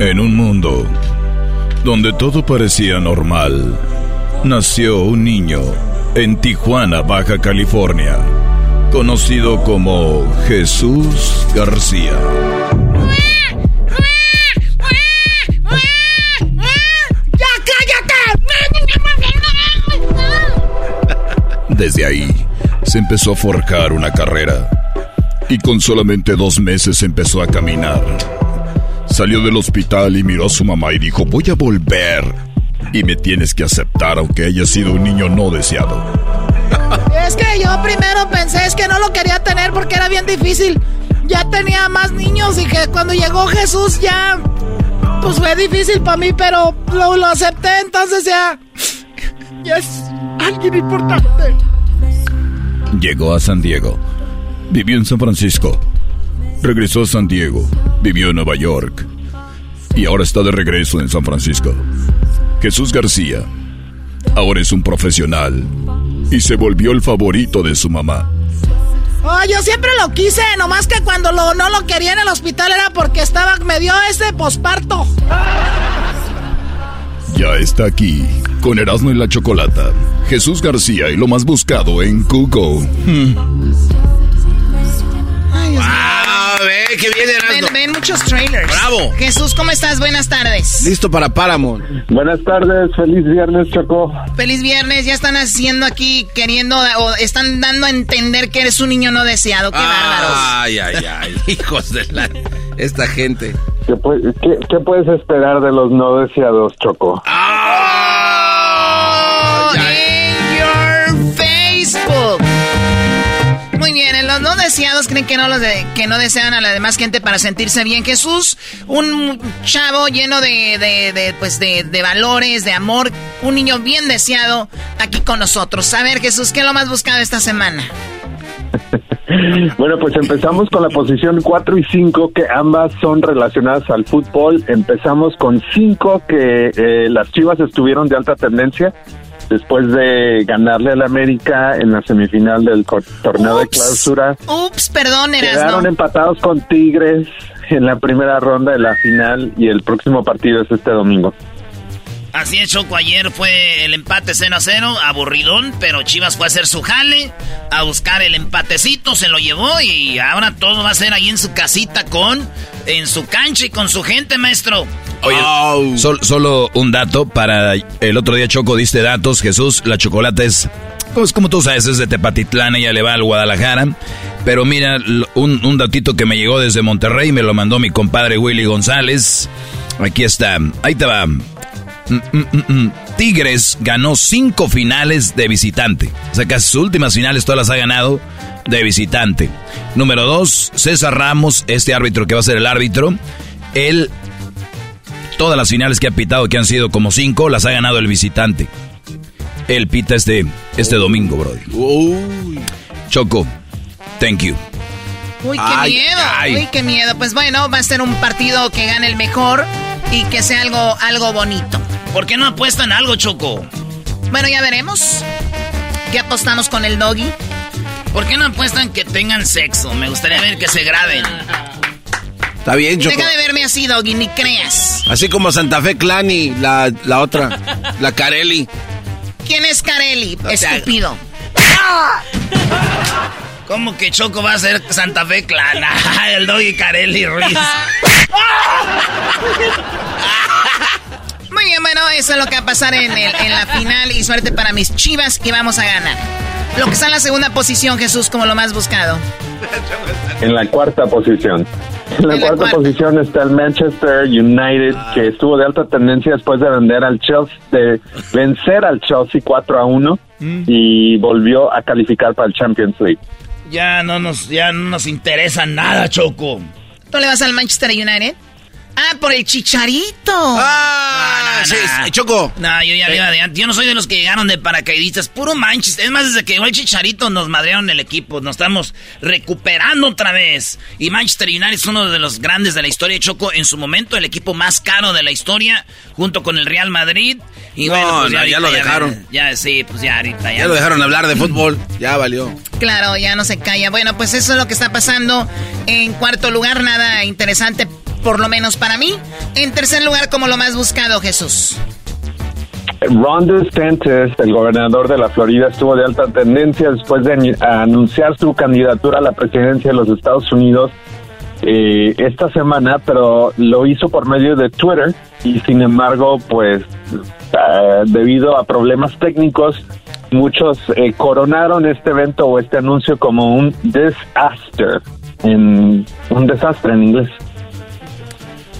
En un mundo donde todo parecía normal, nació un niño en Tijuana, Baja California, conocido como Jesús García. ¡Ya cállate! Desde ahí se empezó a forjar una carrera y con solamente dos meses empezó a caminar. Salió del hospital y miró a su mamá y dijo, voy a volver. Y me tienes que aceptar aunque haya sido un niño no deseado. Es que yo primero pensé es que no lo quería tener porque era bien difícil. Ya tenía más niños y que cuando llegó Jesús ya... Pues fue difícil para mí, pero lo, acepté, entonces ya... Ya es alguien importante. Llegó a San Diego. Vivió en San Francisco. Regresó a San Diego. Vivió en Nueva York. Y ahora está de regreso en San Francisco. Jesús García. Ahora es un profesional. Y se volvió el favorito de su mamá. Oh, yo siempre lo quise, nomás que cuando lo, no lo quería en el hospital era porque estaba, me dio ese posparto. Ya está aquí, con Erasmo y la Chocolata. Jesús García y lo más buscado en Google. ¡Wow! Ve que viene Ven, ven muchos trailers. ¡Bravo! Jesús, ¿cómo estás? Buenas tardes. Listo para Paramount. Buenas tardes, feliz viernes, Choco. Feliz viernes. Ya están haciendo aquí, queriendo, o están dando a entender que eres un niño no deseado. ¡Qué bárbaros! Ay, ay, ay. Hijos de la... Esta gente. ¿Qué, pu- qué- qué puedes esperar de los no deseados, Choco? Oh, no deseados creen que no los de- que no desean a la demás gente para sentirse bien. Jesús, un chavo lleno de, de- pues de valores, de amor, un niño bien deseado aquí con nosotros. A ver, Jesús, ¿qué es lo más buscado esta semana? Bueno, pues empezamos con la posición 4 y 5, que ambas son relacionadas al fútbol. Empezamos con 5, que eh, las Chivas estuvieron de alta tendencia después de ganarle al América en la semifinal del torneo de clausura. Ups, perdón, Erasno. Quedaron empatados con Tigres en la primera ronda de la final y el próximo partido es este domingo. Así es, Choco. Ayer fue el empate 0 a 0, aburridón, pero Chivas fue a hacer su jale, a buscar el empatecito, se lo llevó y ahora todo va a ser ahí en su casita con, en su cancha y con su gente, maestro. Oye, sol- solo un dato para el otro día Choco diste datos, Jesús, la chocolate es pues como tú sabes, es de Tepatitlán, ella le va al Guadalajara. Pero mira, un, un datito que me llegó desde Monterrey, me lo mandó mi compadre Willy González. Aquí está, ahí te va. Mm, mm, mm. Tigres ganó cinco finales de visitante. O sea, casi sus últimas finales todas las ha ganado de visitante. Número dos, César Ramos, este árbitro que va a ser el árbitro. Él, todas las finales que ha pitado, que han sido como cinco, las ha ganado el visitante. Él pita este, este domingo, bro. Choco, thank you. Uy, qué Ay, miedo, ay. uy, qué miedo. Pues bueno, va a ser un partido que gane el mejor y que sea algo, algo bonito. ¿Por qué no apuestan algo, Choco? Bueno, ya veremos. ¿Qué apostamos con el doggy? ¿Por qué no apuestan que tengan sexo? Me gustaría ver que se graben. Está bien, Choco. Deja de verme así, doggy, ni creas. Así como Santa Fe Clan y la, la otra, la Carelli. ¿Quién es Carelli? te Estúpido. ¿Cómo que Choco va a ser Santa Fe Clan? el Doggy Carelli Ruiz. Muy bien, bueno, eso es lo que va a pasar en, el- en la final y suerte para mis chivas y vamos a ganar. Lo que está en la segunda posición, Jesús, como lo más buscado. En la cuarta posición. En la, cuarta, posición está el Manchester United, que estuvo de alta tendencia después de vender al Chelsea, de vencer al Chelsea 4 a 1 y volvió a calificar para el Champions League. Ya no nos, ya no nos interesa nada, Choco. ¿Tú le vas al Manchester United? Ah, por el chicharito. Ah, sí, Choco. No, yo ya Eh. iba de antes. Yo no soy de los que llegaron de paracaidistas. Puro manches. Es más, desde que llegó el chicharito nos madrearon el equipo. Nos estamos recuperando otra vez. Y Manchester United es uno de los grandes de la historia. Choco, en su momento, el equipo más caro de la historia, junto con el Real Madrid. Y No, bueno, pues no, ya ahorita lo dejaron. ven, Ya, sí, pues ya ahorita ya. Ya lo dejaron hablar de fútbol. Ya valió. Claro, ya no se calla. Bueno, pues eso es lo que está pasando. En cuarto lugar, nada interesante, por lo menos para mí. En tercer lugar, como lo más buscado, Jesús. Ron DeSantis, el gobernador de la Florida, estuvo de alta tendencia después de anunciar su candidatura a la presidencia de los Estados Unidos eh, esta semana, pero lo hizo por medio de Twitter y sin embargo, pues ah, debido a problemas técnicos, muchos eh, coronaron este evento o este anuncio como un disaster, un desastre en inglés.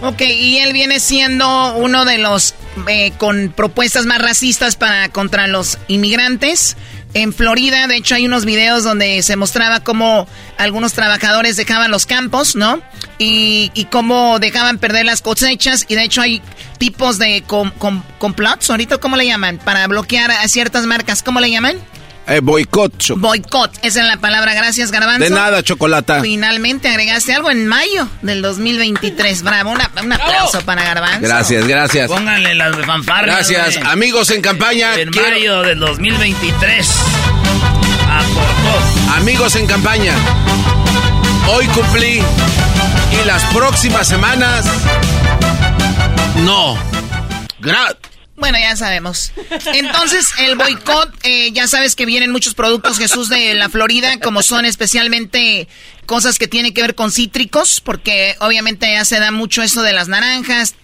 Ok, y él viene siendo uno de los eh, con propuestas más racistas para contra los inmigrantes. En Florida, de hecho, hay unos videos donde se mostraba cómo algunos trabajadores dejaban los campos, ¿no? Y, cómo dejaban perder las cosechas. Y de hecho hay tipos de com- com- complots, ahorita, ¿cómo le llaman? Para bloquear a ciertas marcas, ¿cómo le llaman? Eh, boicot, Choco. Boicot, esa es la palabra, gracias Garbanzo. De nada, Chocolata. Finalmente agregaste algo en mayo del 2023. Bravo, una- un aplauso para Garbanzo. Gracias, gracias. Pónganle las fanfarras. Gracias. güey. Amigos en campaña. En quiero- mayo del 2023. Aportó. Amigos en campaña. Hoy cumplí. Y las próximas semanas. No. Gra- Bueno, ya sabemos. Entonces, el boicot, eh, ya sabes que vienen muchos productos, Jesús, de la Florida, como son especialmente cosas que tienen que ver con cítricos, porque obviamente ya se da mucho eso de las naranjas,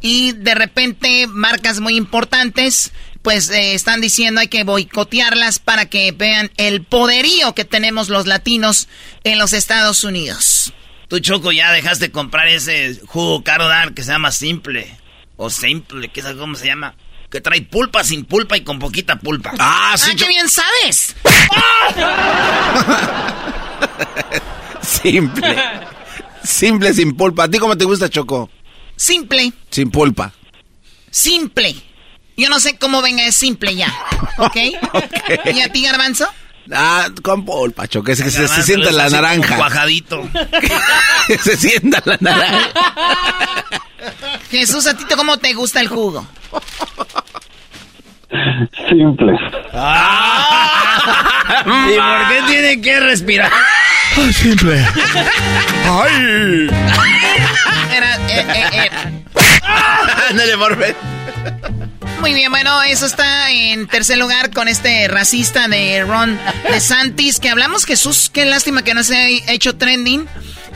y de repente marcas muy importantes, pues eh, están diciendo hay que boicotearlas para que vean el poderío que tenemos los latinos en los Estados Unidos. Tú, Choco, ya dejaste de comprar ese jugo caro dar que se llama Simple. O Simple, que es cómo se llama. Que trae pulpa sin pulpa y con poquita pulpa. Ah, ¡Ah, qué bien sabes! Simple. Simple sin pulpa. ¿A ti cómo te gusta, Choco? Simple. Sin pulpa. Simple. Yo no sé cómo venga es simple ya. ¿Ok? ¿Y a ti, Garbanzo? Ah, con. Es que se, se Garbanzo, sienta la naranja. Cuajadito. se sienta la naranja. Jesús, ¿a ti cómo te gusta el jugo? Simple. ¿Y por qué tiene que respirar? Simple. ¡Ay! Era, eh, eh, eh. Ándale. Muy bien, bueno, eso está en tercer lugar con este racista de Ron DeSantis, que hablamos, Jesús, qué lástima que no se ha hecho trending.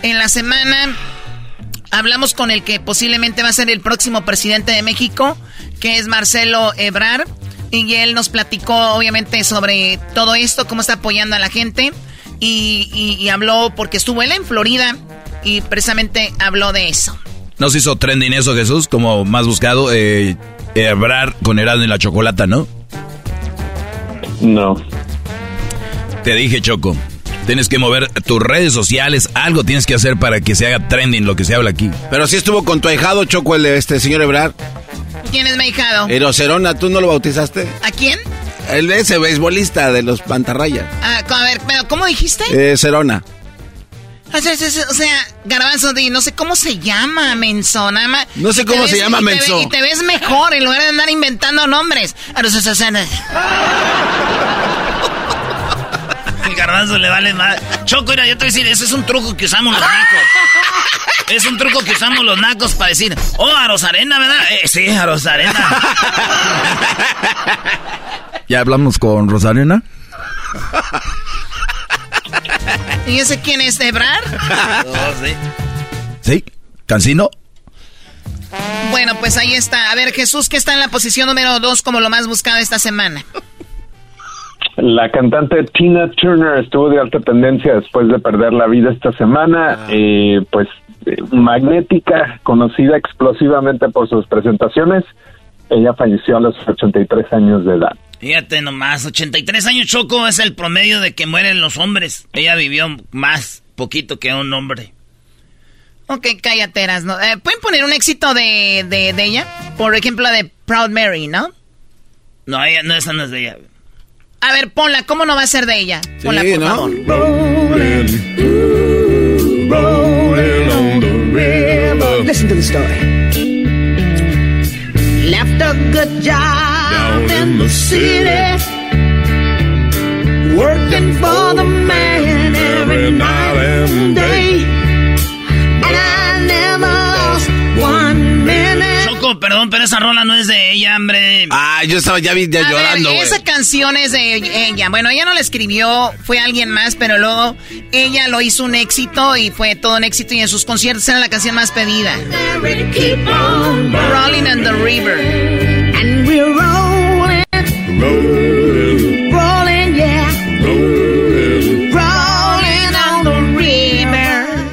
En la semana hablamos con el que posiblemente va a ser el próximo presidente de México, que es Marcelo Ebrard, y él nos platicó obviamente sobre todo esto, cómo está apoyando a la gente, y, habló porque estuvo él en Florida, y precisamente habló de eso. ¿No se hizo trending eso, Jesús? Como más buscado, eh, Ebrar con Erasmo y la chocolata, ¿no? No. Te dije, Choco. Tienes que mover tus redes sociales, algo tienes que hacer para que se haga trending lo que se habla aquí. Pero sí estuvo con tu ahijado, Choco, el este señor Ebrard. ¿Quién es mexicano? Erocerona, ¿tú no lo bautizaste? ¿A quién? El ese beisbolista de los pantarrayas. Ah, a ver, pero ¿cómo dijiste? Eh, Cerona. O sea, o sea, Garbanzo, no sé cómo se llama, menso, nada más. No sé Y te cómo se llama, y te menso. ve- y te ves mejor en lugar de andar inventando nombres. Sea, El garbanzo le vale más. Choco, mira, yo te voy a decir, ese es un truco que usamos los nacos. Es un truco que usamos los nacos para decir, oh, a Rosarena, ¿verdad? Eh, sí, a Rosarena. ¿Ya hablamos con Rosarena? ¿Y ese quién es, Ebrar? Oh, sí. ¿Sí? ¿Cancino? Bueno, pues ahí está. A ver, Jesús, que está en la posición número dos como lo más buscado esta semana. La cantante Tina Turner estuvo de alta tendencia después de perder la vida esta semana. Eh, pues eh, magnética, conocida explosivamente por sus presentaciones. Ella falleció a los 83 años de edad. Fíjate nomás, 83 años Choco es el promedio de que mueren los hombres. Ella vivió más, poquito que un hombre. Ok, cállateras, ¿no? Eh, ¿Pueden poner un éxito de, de, de, ella? Por ejemplo, la de Proud Mary, ¿no? No, ella, no, esa no es de ella. A ver, ponla, ¿cómo no va a ser de ella? Ponla, sí, por ¿no? favor. Rolling, rolling on the river. Listen to the story. Left a good job in the city. Working for the man every night and day. And I never lost one minute. Choco, perdón, pero esa rola no es de ella, hombre. Ah, yo estaba ya, vi- ya A ver, llorando, güey. esa canción es de ella. Bueno, ella no la escribió, fue alguien más, pero luego ella lo hizo un éxito y fue todo un éxito y en sus conciertos era la canción más pedida. On Rolling on the River. And we're rolling, Rolling, rolling, yeah. rolling. Rolling on the river.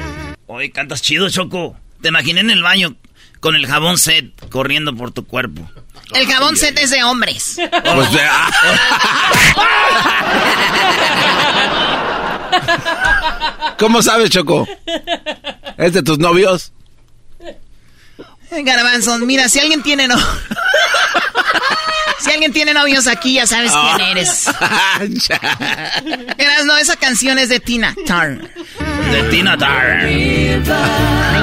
Oye, cantas chido, Choco. Te imaginé en el baño con el jabón set corriendo por tu cuerpo. El jabón set es de hombres. Pues. ¿Cómo sabes, Choco? ¿Es de tus novios? Garbanzos, mira, si alguien tiene no... Si alguien tiene novios aquí, ya sabes Ah. quién eres. Eras, no, esa canción es de Tina Turner. De Tina Turner.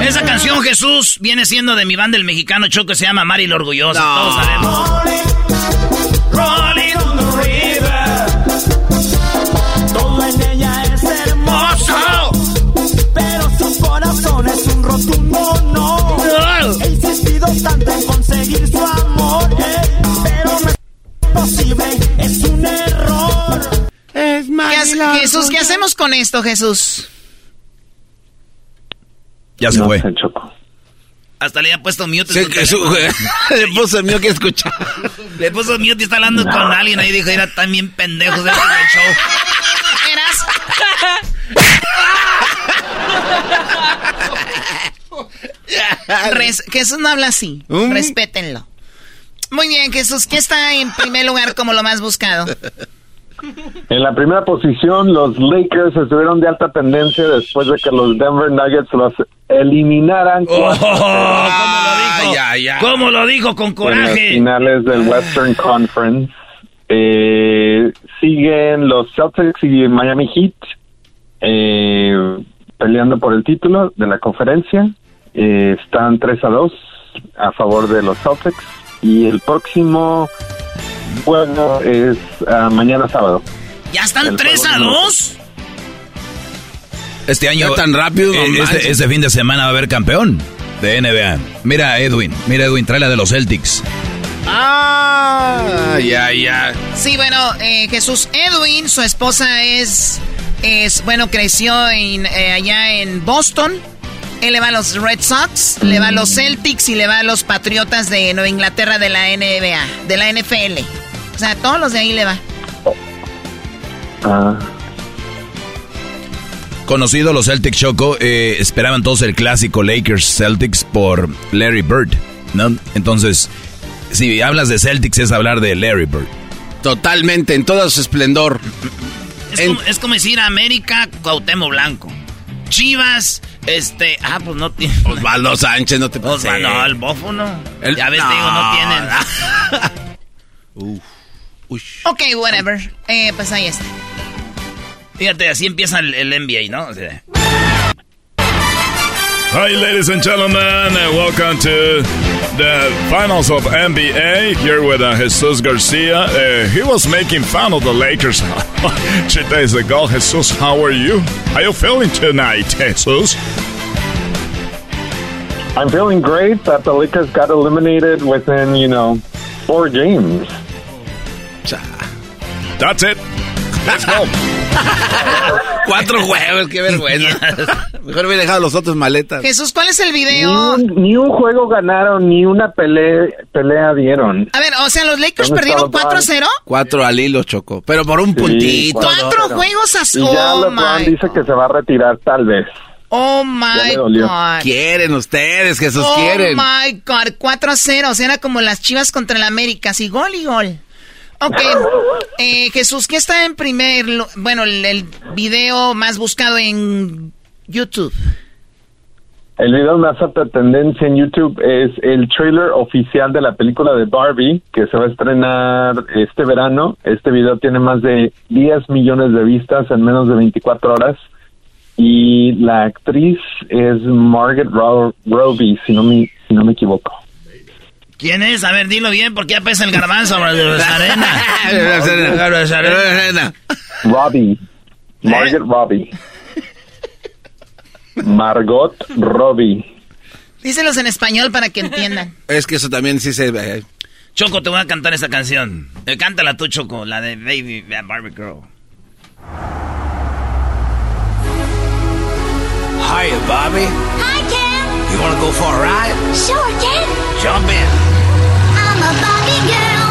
Esa canción, Jesús, viene siendo de mi banda el mexicano Choco, se llama Mari la Orgullosa. No. Todos sabemos. Rolling on the river. Todo en ella es hermoso, pero su corazón es un rotundo no. He insistido tanto en conseguir su amor, eh, posible, es un error. Es ¿Qué Jesús, ¿qué hacemos con esto, Jesús? Ya se No fue. Choco. Hasta le había puesto mute. Sí, su que su- teléfono. le puso mío que escuchar. Le puso mute y está hablando con alguien ahí. Dijo, era también pendejos de este show. Res- Jesús no habla así. ¿Mm? Respétenlo. Muy bien, Jesús, ¿qué está en primer lugar como lo más buscado? En la primera posición, los Lakers estuvieron de alta tendencia después de que los Denver Nuggets los eliminaran Oh, ¿Cómo lo dijo? ya, ya. ¿Cómo lo dijo con en las coraje? finales del Western Conference. Eh, siguen los Celtics y Miami Heat eh, peleando por el título de la conferencia. Eh, están 3 a 2 a favor de los Celtics. Y el próximo juego es ah, mañana sábado. ¿Ya están El 3 a juego número 2? Este año. Tan rápido, eh, este, este fin de semana va a haber campeón de NBA. Mira, Edwin. Mira, Edwin, trae la de los Celtics. Ah, ya, ya. Sí, bueno, eh, Jesús Edwin, su esposa es, es bueno, creció en, eh, allá en Boston. Él le va a los Red Sox, le va a los Celtics y le va a los Patriotas de Nueva Inglaterra de la NBA, de la NFL. O sea, todos los de ahí le va. Ah, Conocido los Celtics Choco, eh, esperaban todos el clásico Lakers Celtics por Larry Bird, ¿no? Entonces, si hablas de Celtics es hablar de Larry Bird. Totalmente, en todo su esplendor. Es, En- como, es como decir América, Cuauhtémoc Blanco. Chivas, este... Ah, pues no tiene... Osvaldo Sánchez, no te pases. Osvaldo, no, el bofo no. El- ya ves, no. digo, no tienen. Uf. Uy. Ok, whatever. Eh, pues ahí está. Fíjate, así empieza el, el NBA, ¿no? O sea, Hi, ladies and gentlemen, and welcome to the finals of NBA. Here with uh, Jesus Garcia. Uh, he was making fun of the Lakers two days ago. Jesus, how are you? How are you feeling tonight, Jesus? I'm feeling great that the Lakers got eliminated within, you know, four games. That's it. Let's go. Cuatro juegos, qué vergüenza. Mejor hubiera dejado los otros maletas. Jesús, ¿cuál es el Ni video? un, ni un juego ganaron, ni una pelea, pelea dieron. A ver, o sea, los Lakers ¿Dónde perdieron estaba Bryant? 4-0. Cuatro al hilo, Choco. Pero por un Sí, puntito. Cuatro juegos a Y ya Oh, LeBron dice que se va a retirar tal vez. Oh my. God. Quieren ustedes, Jesús, oh quieren. my God, 4 a 0. O sea, era como las chivas contra el América. Así, gol y gol. Ok. Eh, Jesús, ¿qué está en primer. Bueno, el, video más buscado en YouTube? El video más alta tendencia en YouTube es el trailer oficial de la película de Barbie que se va a estrenar este verano. Este video tiene más de 10 millones de vistas en menos de 24 horas y la actriz es Margaret Ro- Robbie, si no me, si no me equivoco. ¿Quién es? A ver, dilo bien, porque ya pesa el garbanzo, arena. Robbie. Margaret Robbie. Margot Robbie. Díselos en español para que entiendan. Es que eso también sí se... eh, Choco, te voy a cantar esa canción. Eh, cántala tú, Choco, la de Baby Barbie Girl. Hiya, Bobby. Hi. You wanna go for a ride? Sure, Ken. Jump in. I'm a Barbie girl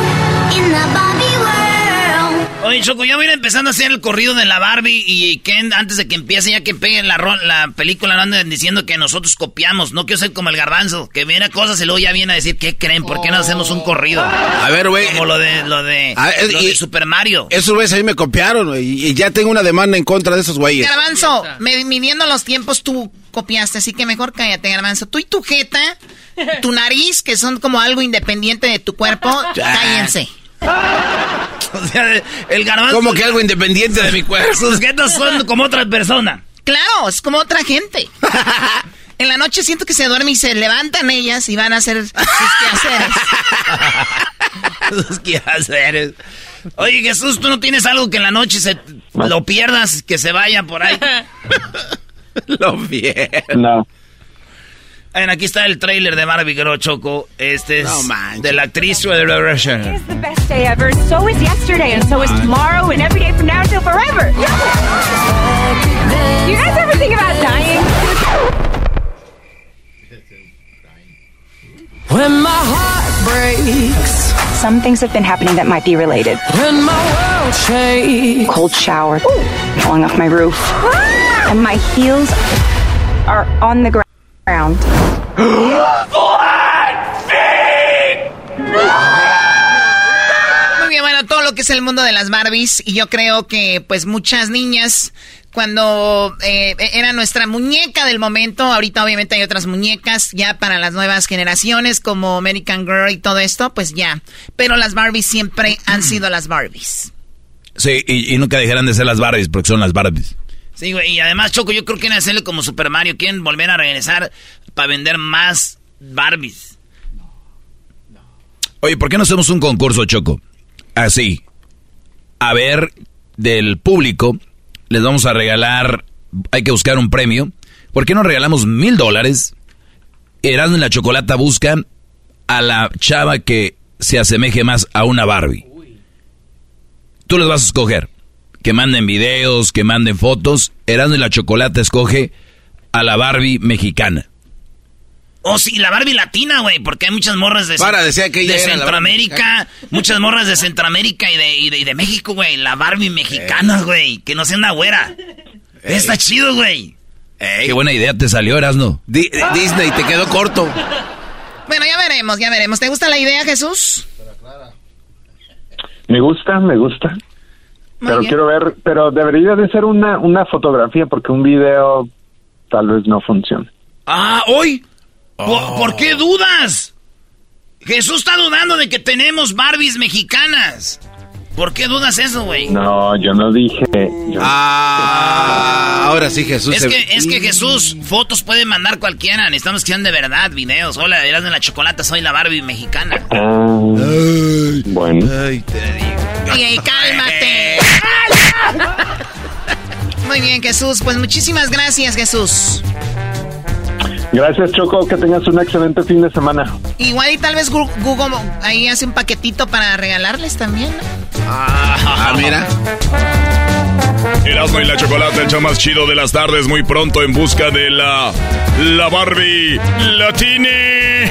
in the Barbie world. Oye, Choco, ya voy a ir empezando a hacer el corrido de la Barbie y Ken, antes de que empiece, ya que pegue la, ro- la película, no anden diciendo que nosotros copiamos. No quiero ser como el garbanzo, que viene cosas y luego ya viene a decir, ¿qué creen? ¿Por qué no hacemos un corrido? A ver, güey. Como lo de, lo de, lo y- de Super Mario. Esos güeyes a mí me copiaron, y ya tengo una demanda en contra de esos güeyes. Garbanzo, me- midiendo los tiempos tú copiaste, así que mejor cállate, Garbanzo. Tú y tu jeta, tu nariz, que son como algo independiente de tu cuerpo, cállense. O sea, el garbanzo... Como que algo independiente de mi cuerpo. Sus jetas son como otra persona. Claro, es como otra gente. En la noche siento que se duerme y se levantan ellas y van a hacer sus quehaceres. Sus quehaceres. Oye, Jesús, ¿tú no tienes algo que en la noche se lo pierdas, que se vaya por ahí? lo pierdas. No. Ven, aquí está el trailer de Barbie Girl Choco. Este es No de la actriz de the best day ever. So is yesterday, and so is tomorrow, and every day from now until forever. You guys ever think about dying? When my heart breaks, Some things have been happening that might be related. when my world shakes. Cold shower, falling off my roof, and my heels are on the ground. Muy bien, bueno, todo lo que es el mundo de las Barbies. Y yo creo que, pues, muchas niñas, cuando eh, era nuestra muñeca del momento, ahorita obviamente hay otras muñecas ya para las nuevas generaciones, como American Girl y todo esto, pues ya. Pero las Barbies siempre han sido las Barbies. Sí, y, y nunca dejarán de ser las Barbies, porque son las Barbies. Sí, güey, y además, Choco, yo creo que quieren hacerle como Super Mario. Quieren volver a regresar para vender más Barbies. Oye, ¿por qué no hacemos un concurso, Choco? Así. A ver, del público, les vamos a regalar, hay que buscar un premio. ¿Por qué no regalamos mil dólares? Erasmo y la Chocolata buscan a la chava que se asemeje más a una Barbie. Tú les vas a escoger. Que manden videos, que manden fotos. Erasmo y la Chocolata escoge a la Barbie mexicana. Oh, sí, la Barbie latina, güey, porque hay muchas morras de, Para, decía que de Centroamérica, muchas morras de Centroamérica y de, y de, y de México, güey. La Barbie mexicana, güey, que no sea una güera. Está chido, güey. Qué buena idea te salió, Erasmo. Di- Disney, te quedó corto. Bueno, ya veremos, ya veremos. ¿Te gusta la idea, Jesús? Me gusta, me gusta. Pero bien. quiero ver, pero debería de ser una, una fotografía porque un video tal vez no funcione. Ah, hoy. ¿Por, Oh. por qué dudas? Jesús está dudando de que tenemos Barbies mexicanas. ¿Por qué dudas eso, güey? No, yo no dije. yo- Ah, ahora sí, Jesús. Es se- que, es que Jesús, fotos puede mandar cualquiera. Necesitamos que sean de verdad, videos. Hola, eras de la chocolata, soy la Barbie mexicana. Ah, bueno. Oye, cálmate. Muy bien, Jesús. Pues muchísimas gracias, Jesús. Gracias, Choco. Que tengas un excelente fin de semana. Igual y tal vez Google ahí hace un paquetito para regalarles también. ¿no? Ah, mira. Erasmo y la Chocolate, el show más chido de las tardes, muy pronto en busca de la. La Barbie Latine.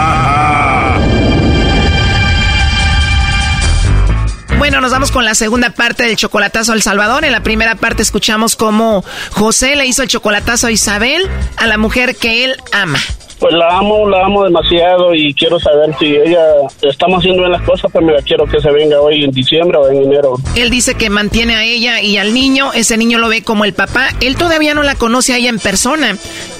Bueno, nos vamos con la segunda parte del chocolatazo al Salvador. En la primera parte escuchamos cómo José le hizo el chocolatazo a Isabel, a la mujer que él ama. Pues la amo, la amo demasiado y quiero saber si ella estamos haciendo bien las cosas, pero me quiero que se venga hoy en diciembre o en enero. Él dice que mantiene a ella y al niño, ese niño lo ve como el papá. Él todavía no la conoce a ella en persona,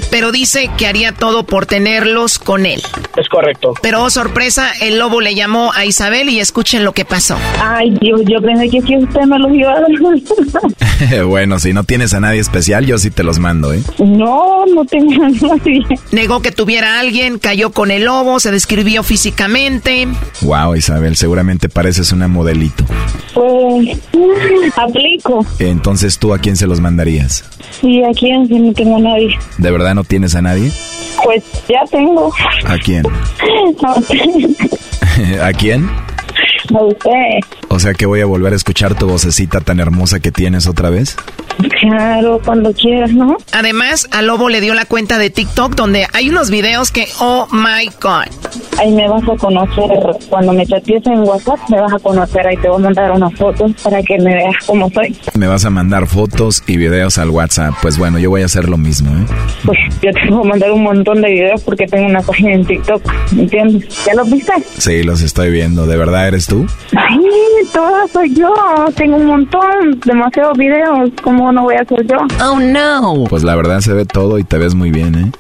pero dice que haría todo por tenerlos con él. Es correcto. Pero oh, sorpresa, el lobo le llamó a Isabel y escuchen lo que pasó. Ay, Dios, yo pensé que si usted me los iba a dar. bueno, si no tienes a nadie especial, yo sí te los mando, ¿eh? No, no tengo a nadie. Negó que tuviera a alguien, cayó con el lobo, se describió físicamente. Wow, Isabel, seguramente pareces una modelito. Pues, aplico. Entonces, ¿tú a quién se los mandarías? Sí, ¿a quién? Si no tengo a nadie. ¿De verdad no tienes a nadie? Pues ya tengo. ¿A quién? A usted. ¿A quién? A usted. O sea que voy a volver a escuchar tu vocecita tan hermosa que tienes otra vez. Claro, cuando quieras, ¿no? Además, a Lobo le dio la cuenta de TikTok donde hay unos videos que, oh my god. Ahí me vas a conocer, cuando me chatees en WhatsApp, me vas a conocer, ahí te voy a mandar unas fotos para que me veas cómo soy. Me vas a mandar fotos y videos al WhatsApp. Pues bueno, yo voy a hacer lo mismo, ¿eh? Pues yo te voy a mandar un montón de videos porque tengo una página en TikTok, ¿entiendes? ¿Ya los viste? Sí, los estoy viendo. ¿De verdad eres tú? Ay, toda soy yo, tengo un montón, demasiados videos, ¿cómo no voy a ser yo? Oh no. Pues la verdad se ve todo y te ves muy bien, ¿eh?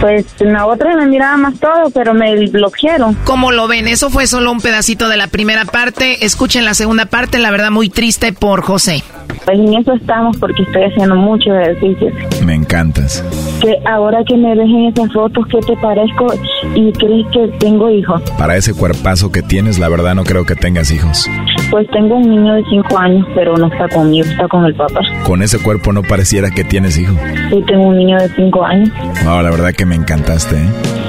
Pues en la otra me miraba más todo, pero me bloquearon. ¿Cómo lo ven? Eso fue solo un pedacito de la primera parte. Escuchen la segunda parte, la verdad muy triste por José. Pues en eso estamos porque estoy haciendo mucho ejercicio. Me encantas. Que ahora que me ves en esas fotos, ¿qué te parezco? ¿Y crees que tengo hijos? Para ese cuerpazo que tienes, la verdad no creo que tengas hijos. Pues tengo un niño de 5 años, pero no está conmigo, está con el papá. Con ese cuerpo no pareciera que tienes hijo. Sí, tengo un niño de 5 años. No, la verdad que me encantaste, ¿eh?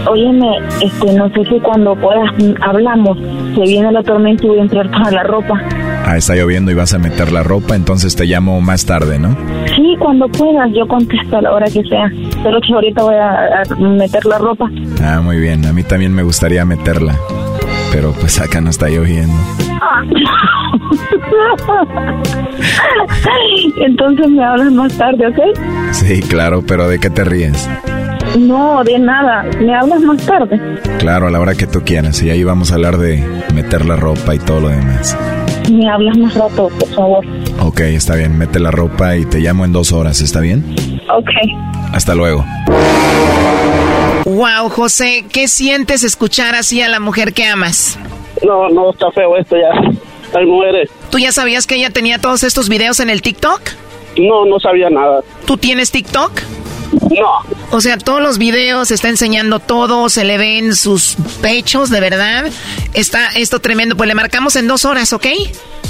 Óyeme, este, no sé si cuando puedas mm, hablamos, se viene la tormenta y voy a entrar toda la ropa. Ah, está lloviendo y vas a meter la ropa, entonces te llamo más tarde, ¿no? Sí, cuando puedas, yo contesto a la hora que sea. Pero que ahorita voy a, a meter la ropa. Ah, muy bien. A mí también me gustaría meterla. Pero pues acá no está lloviendo. Entonces me hablas más tarde, ¿ok? Sí, claro, pero ¿de qué te ríes? No, de nada. Me hablas más tarde. Claro, a la hora que tú quieras. Y ahí vamos a hablar de meter la ropa y todo lo demás. Me hablas más rato, por favor. Ok, está bien. Mete la ropa y te llamo en dos horas, ¿está bien? Ok. Hasta luego. Wow, José, ¿qué sientes escuchar así a la mujer que amas? No, no, está feo esto ya. Hay mujeres. ¿Tú ya sabías que ella tenía todos estos videos en el TikTok? No, no sabía nada. ¿Tú tienes TikTok? No. O sea, todos los videos, está enseñando todo, se le ven sus pechos, de verdad. Está esto tremendo. Pues le marcamos en dos horas, ¿ok?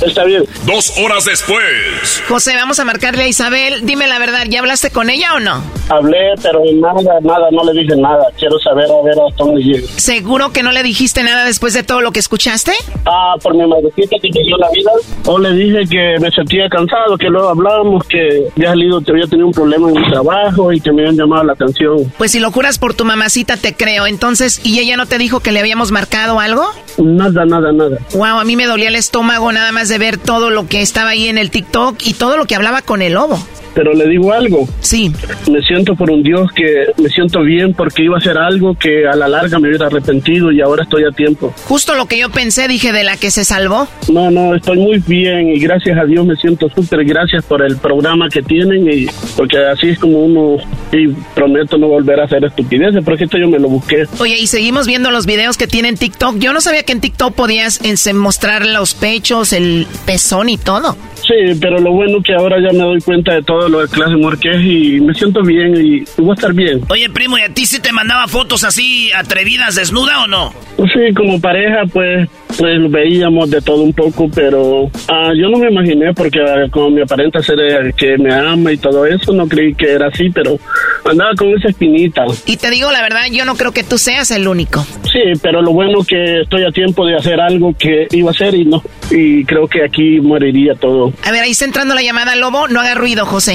Está bien. Dos horas después. José, vamos a marcarle a Isabel. Dime la verdad, ¿ya hablaste con ella o no? Hablé, pero nada, nada, no le dije nada. Quiero saber a ver hasta dónde llega. ¿Seguro que no le dijiste nada después de todo lo que escuchaste? Ah, por mi madrecita que me dio la vida. O le dije que me sentía cansado, que luego hablábamos, que había salido, que había tenido un problema en mi trabajo y que me habían llamado la atención. Pues si lo juras por tu mamacita, te creo. Entonces, ¿y ella no te dijo que le habíamos marcado algo? Nada, nada, nada. Wow, a mí me dolía el estómago nada más de ver todo lo que estaba ahí en el TikTok y todo lo que hablaba con el lobo. Pero le digo algo. Sí. Me siento por un Dios que me siento bien porque iba a hacer algo que a la larga me hubiera arrepentido y ahora estoy a tiempo. Justo lo que yo pensé, dije, de la que se salvó. No, no, estoy muy bien y gracias a Dios me siento súper gracias por el programa que tienen y porque así es como uno y prometo no volver a hacer estupideces, porque esto yo me lo busqué. Oye, y seguimos viendo los videos que tienen TikTok. Yo no sabía que en TikTok podías en- mostrar los pechos, el pezón y todo. Sí, pero lo bueno que ahora ya me doy cuenta de todo lo de clase Marqués y me siento bien y voy a estar bien. Oye, primo, ¿y a ti sí te mandaba fotos así atrevidas, desnuda o no? Sí, como pareja, pues, pues veíamos de todo un poco, pero ah, yo no me imaginé porque ah, como me aparenta ser que me ama y todo eso, no creí que era así, pero andaba con esa espinita. Y te digo la verdad, yo no creo que tú seas el único. Sí, pero lo bueno que estoy a tiempo de hacer algo que iba a hacer y no, y creo que aquí moriría todo. A ver, ahí está entrando la llamada, Lobo. No haga ruido, José.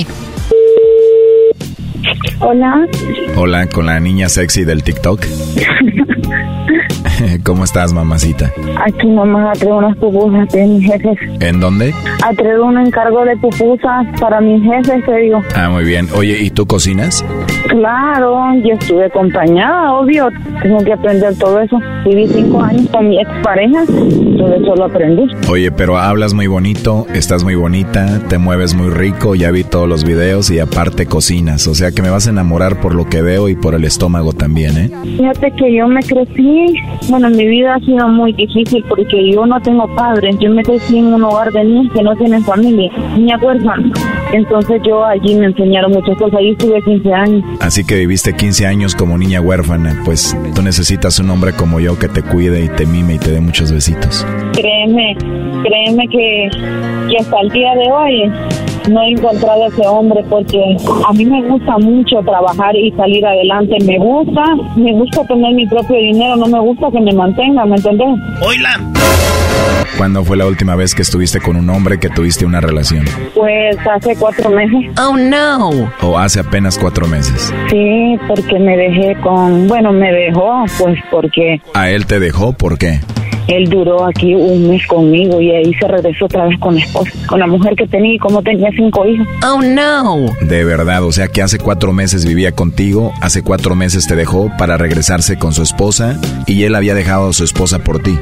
Hola. Hola, con la niña sexy del TikTok. ¿Cómo estás, mamacita? Aquí mamá traigo unas pupusas de mis jefes. ¿En dónde? Traigo un encargo de pupusas para mis jefes, te digo. Ah, muy bien. Oye, ¿y tú cocinas? Claro, yo estuve acompañada, obvio. Tengo que aprender todo eso. Viví cinco años con mi expareja. Todo eso lo aprendí. Oye, pero hablas muy bonito, estás muy bonita, te mueves muy rico, ya vi todos los videos y aparte cocinas. O sea que me vas a enamorar por lo que veo y por el estómago también, ¿eh? Fíjate que yo me crecí, bueno, mi vida ha sido muy difícil porque yo no tengo padres. Yo me crecí en un hogar de niños que no tienen familia, niña huérfana. Entonces yo allí me enseñaron muchas cosas. Ahí estuve 15 años. Así que viviste 15 años como niña huérfana, pues tú necesitas un hombre como yo que te cuide y te mime y te dé muchos besitos. Créeme, créeme que, que hasta el día de hoy no he encontrado a ese hombre porque a mí me gusta mucho trabajar y salir adelante. Me gusta, me gusta tener mi propio dinero, no me gusta que me mantenga, ¿me entendés? Oila. ¿Cuándo fue la última vez que estuviste con un hombre que tuviste una relación? Pues hace cuatro meses. Oh no. ¿O hace apenas cuatro meses? Sí, porque me dejé con, bueno, me dejó, pues porque ¿A él te dejó? ¿Por qué? Él duró aquí un mes conmigo y ahí se regresó otra vez con la esposa, con la mujer que tenía y como tenía cinco hijos. Oh no. De verdad, o sea que hace cuatro meses vivía contigo, hace cuatro meses te dejó para regresarse con su esposa y él había dejado a su esposa por ti.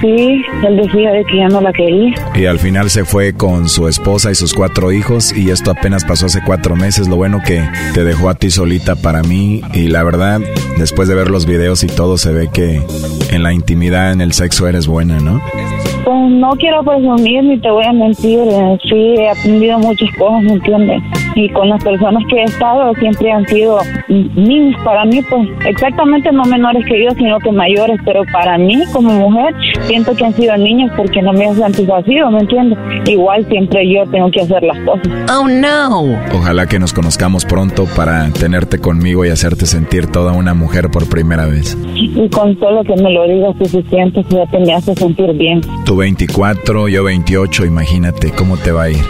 Sí, él decía de que ya no la quería. Y al final se fue con su esposa y sus cuatro hijos y esto apenas pasó hace cuatro meses. Lo bueno que te dejó a ti solita para mí y la verdad, después de ver los videos y todo, se ve que en la intimidad, en el sexo eres buena, ¿no? Pues no quiero presumir ni te voy a mentir, eh, sí he aprendido muchas cosas, ¿me entiendes? Y con las personas que he estado siempre han sido niños para mí, pues exactamente no menores que yo, sino que mayores, pero para mí como mujer siento que han sido niños porque no me han satisfacido, ¿me entiendes? Igual siempre yo tengo que hacer las cosas. Oh no. Ojalá que nos conozcamos pronto para tenerte conmigo y hacerte sentir toda una mujer por primera vez. Y con solo que me lo digas suficiente, ya te me hace sentir bien. Tú 24, yo 28, imagínate cómo te va a ir.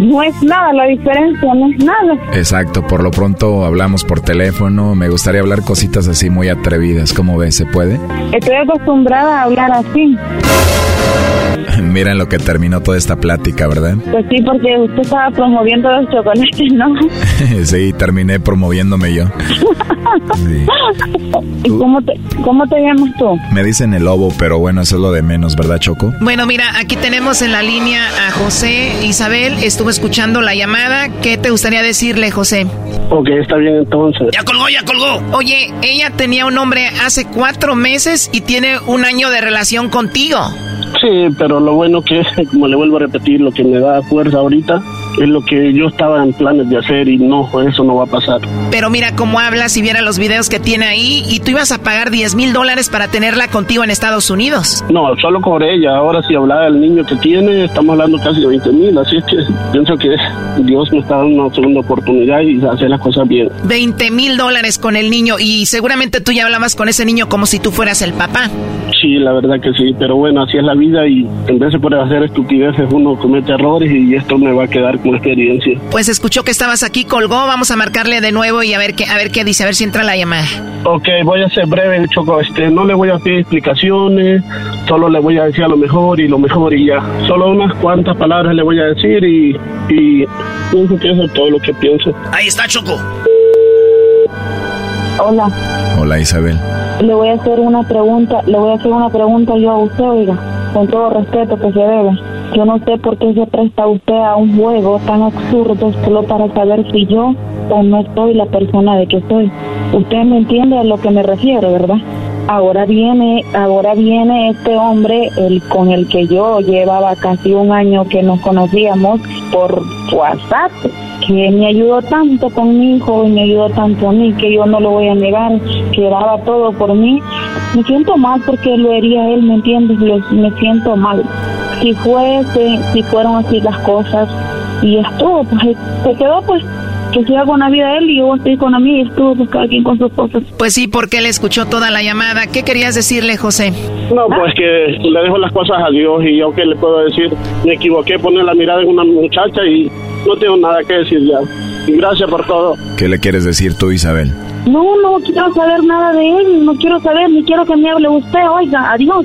No es nada la diferencia, no es nada. Exacto, por lo pronto hablamos por teléfono, me gustaría hablar cositas así muy atrevidas, ¿cómo ves? ¿Se puede? Estoy acostumbrada a hablar así. Mira en lo que terminó toda esta plática, ¿verdad? Pues sí, porque usted estaba promoviendo los chocolates, ¿no? sí, terminé promoviéndome yo. ¿Y cómo te, cómo te llamas tú? Me dicen el lobo, pero bueno, eso es lo de menos, ¿verdad, Choco? Bueno, mira, aquí tenemos en la línea a José. Isabel estuvo escuchando la llamada. ¿Qué te gustaría decirle, José? Ok, está bien entonces. Ya colgó, ya colgó. Oye, ella tenía un hombre hace cuatro meses y tiene un año de relación contigo. Sí, pero lo bueno que, como le vuelvo a repetir, lo que me da fuerza ahorita es lo que yo estaba en planes de hacer y no, eso no va a pasar. Pero mira cómo habla si viera los videos que tiene ahí y tú ibas a pagar 10 mil dólares para tenerla contigo en Estados Unidos. No, solo cobré ella. Ahora si hablaba del niño que tiene, estamos hablando casi de 20 mil. Así es que pienso que Dios me está dando una segunda oportunidad y hacer las cosas bien. 20 mil dólares con el niño y seguramente tú ya hablabas con ese niño como si tú fueras el papá. Sí, la verdad que sí. Pero bueno, así es la vida y en vez de poder hacer estupideces uno comete errores y esto me va a quedar experiencia. Pues escuchó que estabas aquí, colgó, vamos a marcarle de nuevo y a ver qué, a ver qué dice, a ver si entra la llamada. Ok, voy a ser breve, Choco. Este, no le voy a pedir explicaciones, solo le voy a decir a lo mejor y lo mejor y ya. Solo unas cuantas palabras le voy a decir y, y pienso que eso es todo lo que pienso. Ahí está, Choco. Hola, Hola, Isabel. le voy a hacer una pregunta, le voy a hacer una pregunta yo a usted, oiga, con todo respeto que se debe. Yo no sé por qué se presta usted a un juego tan absurdo solo para saber si yo o no soy la persona de que soy. Usted me entiende a lo que me refiero, ¿verdad? Ahora viene, ahora viene este hombre, el con el que yo llevaba casi un año que nos conocíamos por WhatsApp, que me ayudó tanto con mi hijo y me ayudó tanto a mí que yo no lo voy a negar, que daba todo por mí. Me siento mal porque lo haría él, ¿me entiendes? me siento mal. Si fuese, si fueron así las cosas y estuvo, pues se quedó pues que siga con la vida él y yo estoy con la mía y estuvo pues cada quien con sus cosas. Pues sí, porque él escuchó toda la llamada. ¿Qué querías decirle, José? No, pues que le dejo las cosas a Dios y yo qué le puedo decir. Me equivoqué, poner la mirada en una muchacha y no tengo nada que decir ya. Y gracias por todo. ¿Qué le quieres decir tú, Isabel? No, no quiero saber nada de él, no quiero saber, ni quiero que me hable usted, oiga, adiós.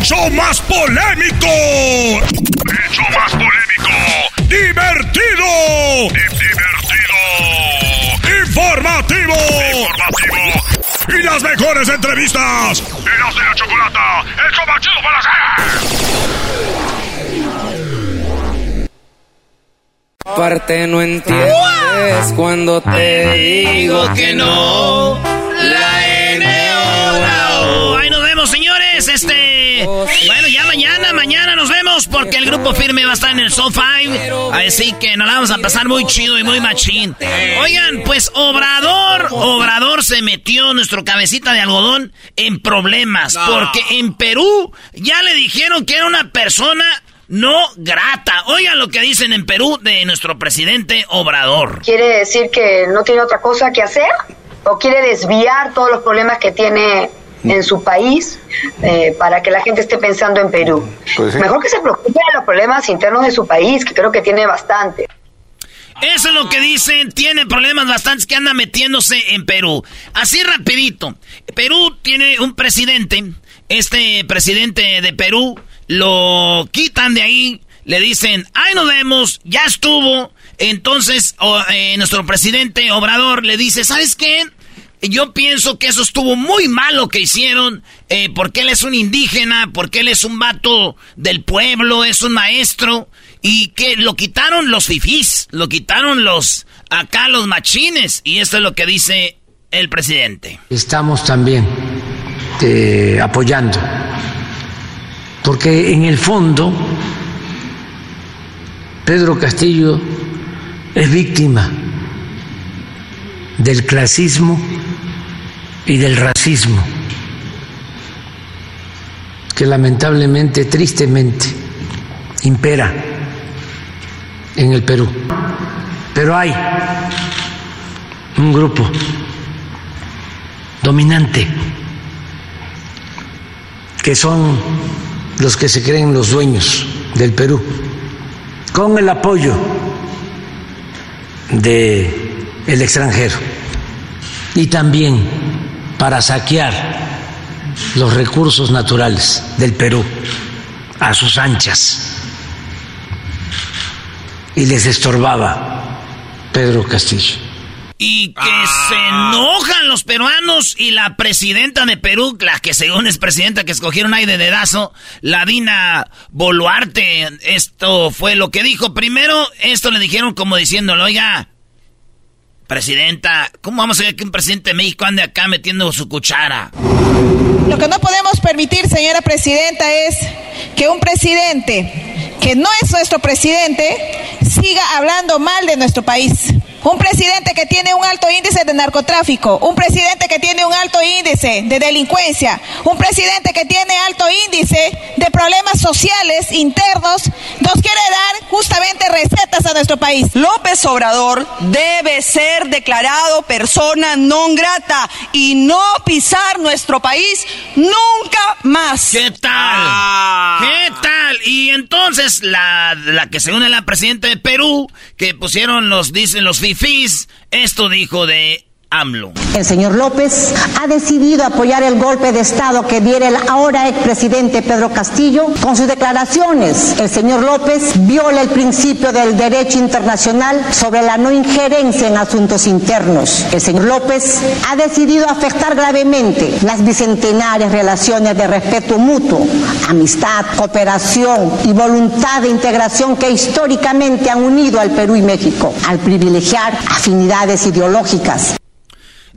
¡El show más polémico! ¡El show más polémico! ¡Divertido! ¡Divertido! ¡Informativo! ¡Informativo! ¡Y las mejores entrevistas! ¡Eras de la chocolata! ¡El show más chido para hacer! Parte no entiendes cuando te digo que no. La N Ahí nos vemos, señores. Este. Bueno, ya mañana, mañana nos vemos porque el grupo firme va a estar en el Soul 5. Así que nos la vamos a pasar muy chido y muy machín. Oigan, pues Obrador, Obrador se metió nuestro cabecita de algodón en problemas. Porque en Perú ya le dijeron que era una persona no grata. Oigan lo que dicen en Perú de nuestro presidente Obrador. ¿Quiere decir que no tiene otra cosa que hacer? ¿O quiere desviar todos los problemas que tiene en su país eh, para que la gente esté pensando en Perú? Pues sí. Mejor que se preocupe de los problemas internos de su país, que creo que tiene bastante. Eso es lo que dicen, tiene problemas bastantes que anda metiéndose en Perú. Así rapidito, Perú tiene un presidente, este presidente de Perú, lo quitan de ahí, le dicen, ay nos vemos, ya estuvo. Entonces o, eh, nuestro presidente Obrador le dice, ¿sabes qué? Yo pienso que eso estuvo muy mal lo que hicieron, eh, porque él es un indígena, porque él es un vato del pueblo, es un maestro, y que lo quitaron los fifís, lo quitaron los, acá los machines, y esto es lo que dice el presidente. Estamos también eh, apoyando, porque en el fondo Pedro Castillo es víctima del clasismo y del racismo, que lamentablemente, tristemente, impera en el Perú. Pero hay un grupo dominante que son los que se creen los dueños del Perú, con el apoyo de el extranjero y también para saquear los recursos naturales del Perú a sus anchas y les estorbaba Pedro Castillo. Y que se enojan los peruanos y la presidenta de Perú, la que según es presidenta que escogieron ahí de dedazo, la Dina Boluarte. Esto fue lo que dijo. Primero, esto le dijeron como diciéndolo, oiga, presidenta, ¿cómo vamos a ver que un presidente de México ande acá metiendo su cuchara? Lo que no podemos permitir, señora presidenta, es que un presidente que no es nuestro presidente siga hablando mal de nuestro país. Un presidente que tiene un alto índice de narcotráfico, un presidente que tiene un alto índice de delincuencia, un presidente que tiene alto índice de problemas sociales internos, nos quiere dar justamente recetas a nuestro país. López Obrador debe ser declarado persona non grata y no pisar nuestro país nunca más. ¿Qué tal? ¿Qué tal? Y entonces la, la que se une a la presidenta de Perú, que pusieron los, dicen los esto dijo de El señor López ha decidido apoyar el golpe de Estado que diera el ahora expresidente Pedro Castillo con sus declaraciones. El señor López viola el principio del derecho internacional sobre la no injerencia en asuntos internos. El señor López ha decidido afectar gravemente las bicentenarias relaciones de respeto mutuo, amistad, cooperación y voluntad de integración que históricamente han unido al Perú y México, al privilegiar afinidades ideológicas.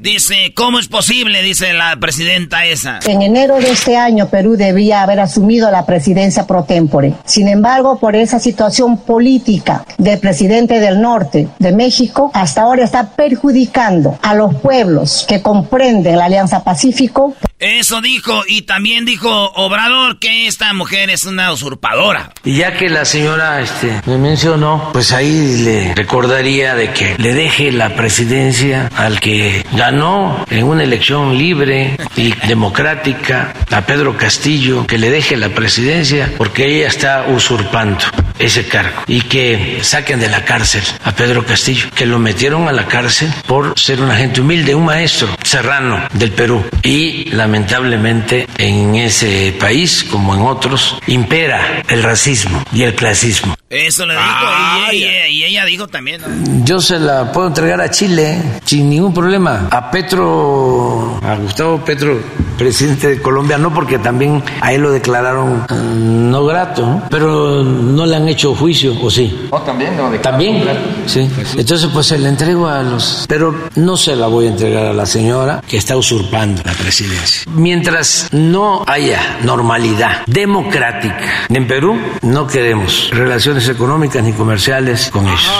Dice, ¿cómo es posible? Dice la presidenta esa. En enero de este año, Perú debía haber asumido la presidencia pro tempore. Sin embargo, por esa situación política del presidente del norte de México, hasta ahora está perjudicando a los pueblos que comprenden la Alianza Pacífico. Eso dijo, y también dijo Obrador que esta mujer es una usurpadora. Y ya que la señora este, me mencionó, pues ahí le recordaría de que le deje la presidencia al que ganó en una elección libre y democrática a Pedro Castillo, que le deje la presidencia porque ella está usurpando ese cargo y que saquen de la cárcel a Pedro Castillo, que lo metieron a la cárcel por ser un agente humilde, un maestro serrano del Perú. Y lamentablemente en ese país, como en otros, impera el racismo y el clasismo. Eso le dijo, y, ella, y ella dijo también. ¿no? Yo se la puedo entregar a Chile sin ningún problema. A Petro, a Gustavo Petro, presidente de Colombia, no porque también a él lo declararon eh, no grato, ¿no? pero no le han hecho juicio, ¿o sí? No, también, no, de También, sí. Entonces, pues se la entrego a los. Pero no se la voy a entregar a la señora que está usurpando la presidencia. Mientras no haya normalidad democrática en Perú, no queremos relaciones económicas ni comerciales con ellos.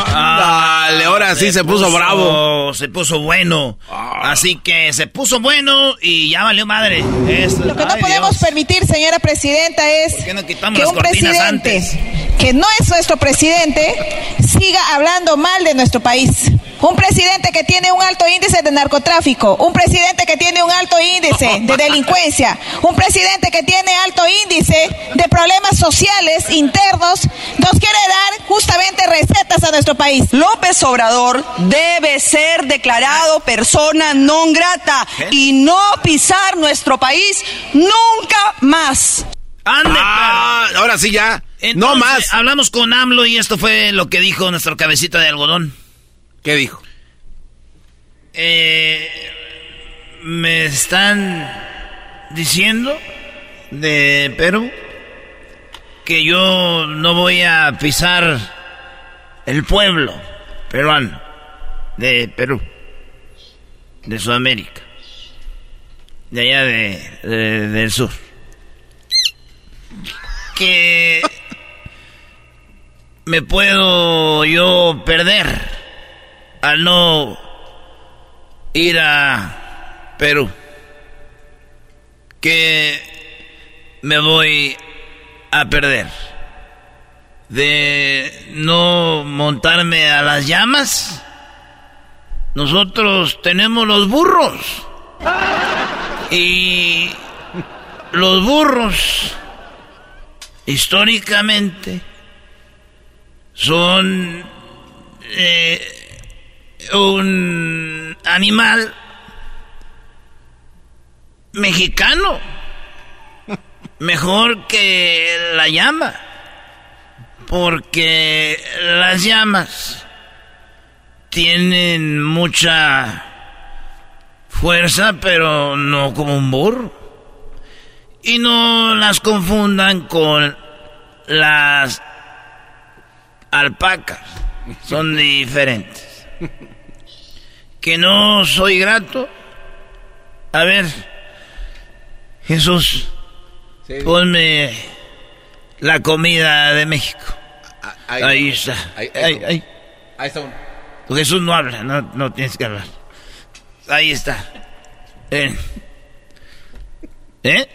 Dale, ahora sí se puso bravo. Se puso bueno. Así que se puso bueno y ya valió madre. Lo que no podemos Dios. permitir, señora presidenta, es ¿Por qué no quitamos que un presidente antes? que no es nuestro presidente siga hablando mal de nuestro país. Un presidente que tiene un alto índice de narcotráfico, un presidente que tiene un alto índice de delincuencia, un presidente que tiene alto índice de problemas sociales internos, nos quiere dar justamente recetas a nuestro país. López Obrador debe ser declarado persona non grata y no pisar nuestro país nunca más. ¡Ande, Ah, ahora sí ya. no más. Hablamos con AMLO y esto fue lo que dijo nuestro cabecita de algodón. ¿Qué dijo? Eh, me están diciendo de Perú que yo no voy a pisar el pueblo peruano de Perú, de Sudamérica, de allá de, de- del sur. Que me puedo yo perder al no ir a Perú. Que me voy a perder. De no montarme a las llamas. Nosotros tenemos los burros. Y los burros históricamente son eh, un animal mexicano. Mejor que la llama. Porque las llamas tienen mucha fuerza, pero no como un burro. Y no las confundan con las alpacas. Son diferentes. Que no soy grato. A ver, Jesús, ponme la comida de México. Ahí, está. Ahí, Ahí, ahí. Ahí está uno. Jesús no habla, no, no tienes que hablar. Ahí está. Eh. ¿Eh?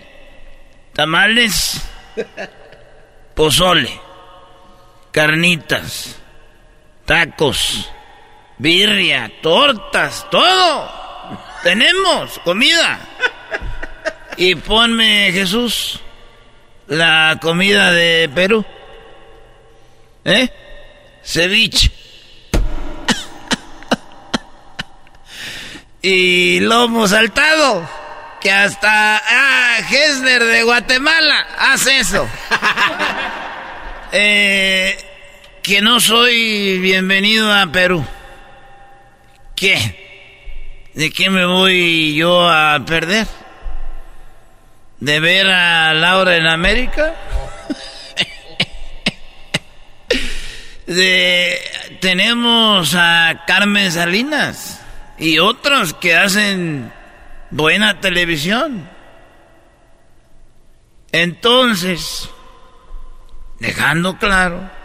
Tamales. Pozole. Carnitas. Tacos. Birria. Tortas. Todo. Tenemos comida. Y ponme, Jesús, la comida de Perú. ¿Eh? Ceviche. y lomo saltado. Que hasta ah, Hessler de Guatemala hace eso. Eh, que no soy bienvenido a Perú. ¿Qué? ¿De qué me voy yo a perder? ¿De ver a Laura en América? Tenemos a Carmen Salinas y otros que hacen buena televisión. Entonces, dejando claro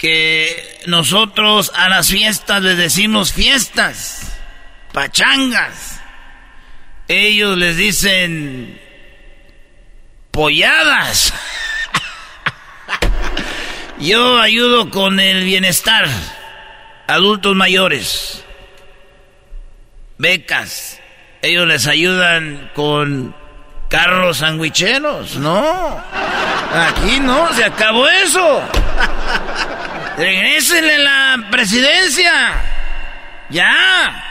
que nosotros a las fiestas les decimos fiestas, pachangas. Ellos les dicen polladas. Yo ayudo con el bienestar, adultos mayores, becas. Ellos les ayudan con carros sandwicheros, ¿no? Aquí no, se acabó eso. Regrésenle la presidencia. Ya.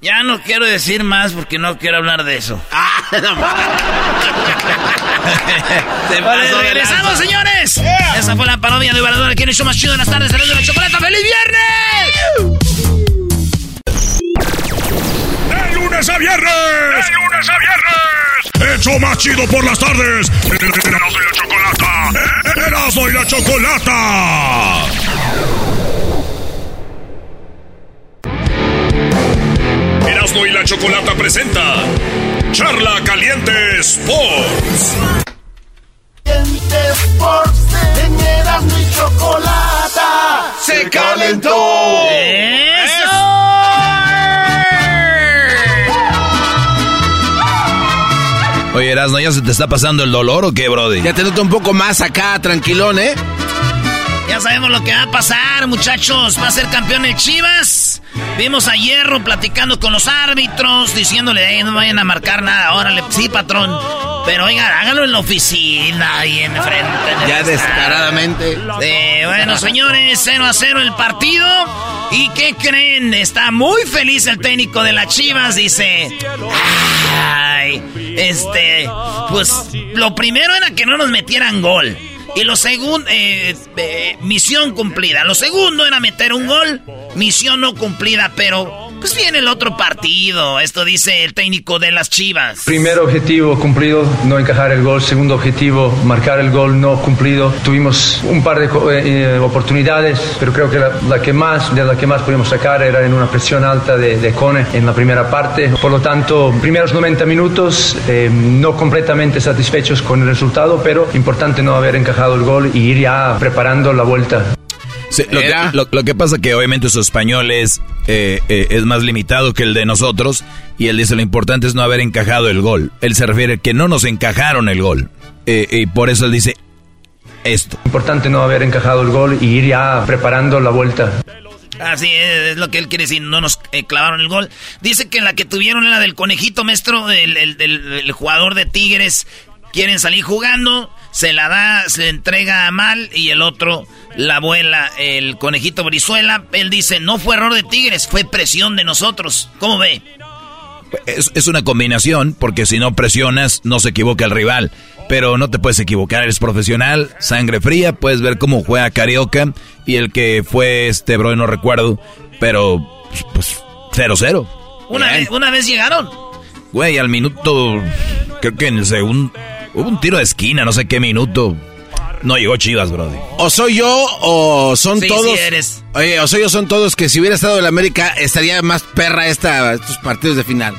Ya no quiero decir más porque no quiero hablar de eso. Ah, vale, regresamos, señores. Esa fue la parodia de Varador aquí en el show más chido de las tardes. de la chocolate. ¡Feliz viernes! Lunes a viernes! ¡De lunes a viernes! ¡El show más chido por las tardes! ¡Erasmo y la chocolata! ¡Erasmo y la chocolata! Erasmo y la Chocolata presenta Charla Caliente Sports. Caliente Sports en Erasmo y Chocolata se calentó. Oye, Erasmo, ¿ya se te está pasando el dolor o qué, Brody? Ya te noto un poco más acá, tranquilón, ¿eh? Ya sabemos lo que va a pasar, muchachos. Va a ser campeón el Chivas. Vimos a Hierro platicando con los árbitros, diciéndole, no vayan a marcar nada. Órale, sí, patrón. Pero oigan, háganlo en la oficina, ahí en frente. ya descaradamente. Eh, bueno, señores, 0 a 0 el partido. ¿Y qué creen? Está muy feliz el técnico de las Chivas. Dice, ay, este, pues lo primero era que no nos metieran gol. Y lo segundo, eh, eh, misión cumplida. Lo segundo era meter un gol, misión no cumplida, pero pues viene el otro partido. Esto dice el técnico de las Chivas. Primer objetivo cumplido, no encajar el gol. Segundo objetivo, marcar el gol no cumplido. Tuvimos un par de eh, oportunidades, pero creo que la, que más, de la que más pudimos sacar era en una presión alta de, de Cone en la primera parte. Por lo tanto, primeros 90 minutos, eh, no completamente satisfechos con el resultado, pero importante no haber encajado el gol y ir ya preparando la vuelta. Sí, lo, que, lo, lo, que, pasa que obviamente su español es, eh, eh, es más limitado que el de nosotros y él dice lo importante es no haber encajado el gol. Él se refiere que no nos encajaron el gol eh, y por eso él dice esto. Importante no haber encajado el gol y ir ya preparando la vuelta. Así es, es lo que él quiere decir, no nos eh, clavaron el gol. Dice que la que tuvieron era del conejito maestro, el, el, el, el jugador de Tigres, quieren salir jugando, se la da, se entrega a mal y el otro la abuela, el conejito Brizuela, él dice, no fue error de Tigres, fue presión de nosotros. ¿Cómo ve? Es, es, una combinación, porque si no presionas, no se equivoca el rival. Pero no te puedes equivocar, eres profesional, sangre fría, puedes ver cómo juega Carioca y el que fue este bro, no recuerdo, pero pues 0-0. Una, vez, una vez llegaron. Güey, al minuto, creo que en el segundo, hubo un tiro de esquina, no sé qué minuto, no llegó Chivas, Brody. O soy yo o son sí, todos. Sí eres. Oye, o soy yo son todos que si hubiera estado en la América estaría más perra esta, estos partidos de final.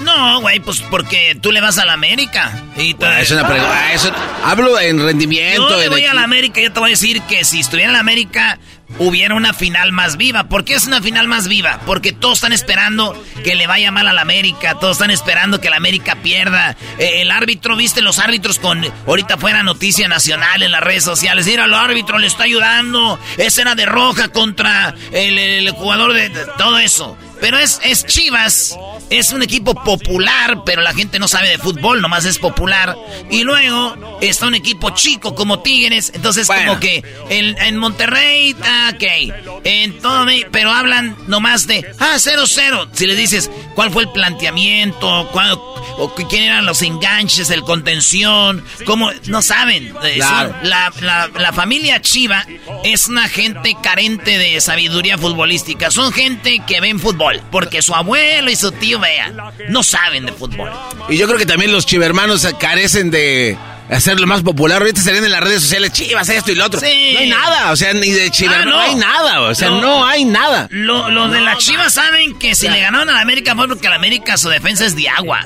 No, güey, pues porque tú le vas a la América. Y te... bueno, es una pregunta. Eso, hablo en rendimiento. Yo le voy a la América, yo te voy a decir que si estuviera en la América, hubiera una final más viva. ¿Por qué es una final más viva? Porque todos están esperando que le vaya mal a la América, todos están esperando que la América pierda. Eh, el árbitro, viste los árbitros con, ahorita fuera noticia nacional en las redes sociales, mira, el árbitro le está ayudando, esa era de roja contra el, jugador de, todo eso. Pero es, es Chivas, es un equipo popular, pero la gente no sabe de fútbol, nomás es popular. Y luego está un equipo chico como Tigres, entonces como que en, en Monterrey, ah, ok, en todo, pero hablan nomás de, ah, 0-0. Si les dices cuál fue el planteamiento, cuál, o quién eran los enganches, el contención, cómo, no saben. la, la, la familia Chiva es una gente carente de sabiduría futbolística, son gente que ven fútbol, porque su abuelo y su tío, vean, no saben de fútbol. Y yo creo que también los chivermanos carecen de hacerlo más popular. Ahorita salen en las redes sociales, chivas, esto y lo otro. No hay nada, o sea, ni de chivas, ah, no. hay nada, o sea, no hay nada. Lo, de las chivas saben que si le ganaron a la América fue porque la América su defensa es de agua.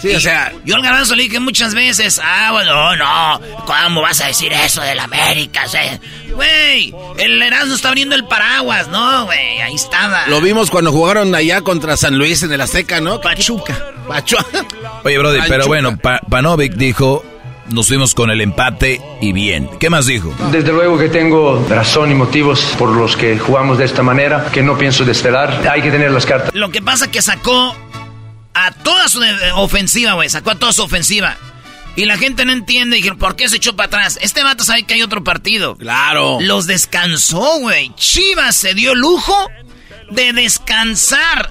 Sí, o sea. Yo al garbanzo le dije muchas veces, ah, bueno, no, ¿cómo vas a decir eso del América? Güey, el Erasmo está abriendo el paraguas, ¿no, güey? Ahí estaba. Lo vimos cuando jugaron allá contra San Luis en el Azteca, ¿no? Pachuca. Pachuca. Oye, Brody, pero bueno, Panovic dijo nos fuimos con el empate y bien. ¿Qué más dijo? Desde luego que tengo razón y motivos por los que jugamos de esta manera, que no pienso desvelar. Hay que tener las cartas. Lo que pasa que sacó a toda su ofensiva, güey. Sacó a toda su ofensiva. Y la gente no entiende. Y ¿por qué se echó para atrás? Este vato sabe que hay otro partido. Claro. Los descansó, güey. Chivas se dio lujo de descansar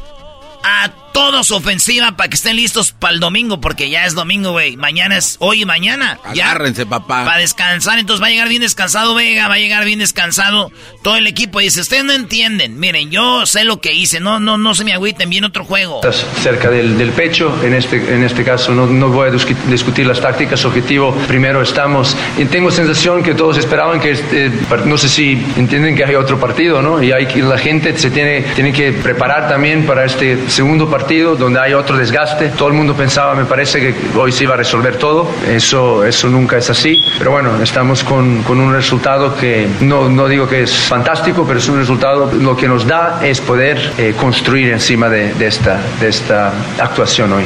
a toda su ofensiva para que estén listos para el domingo, porque ya es domingo, güey. Mañana es hoy y mañana. Agárrense, papá. Para descansar, entonces va a llegar bien descansado Vega, va a llegar bien descansado todo el equipo. Y dice, ustedes no entienden, miren, yo sé lo que hice, no, no, no se me agüiten, bien otro juego. Estás cerca del, del pecho, en este, en este caso no, no voy a discutir las tácticas, objetivo, primero estamos, y tengo sensación que todos esperaban que, este, no sé si entienden que hay otro partido, ¿no? Y hay que, la gente se tiene, tiene que preparar también para este segundo partido donde hay otro desgaste. Todo el mundo pensaba, me parece, que hoy se iba a resolver todo. Eso, eso nunca es así. Pero bueno, estamos con, con un resultado que no, no, digo que es fantástico, pero es un resultado, lo que nos da es poder eh, construir encima de, de, esta, de esta actuación hoy.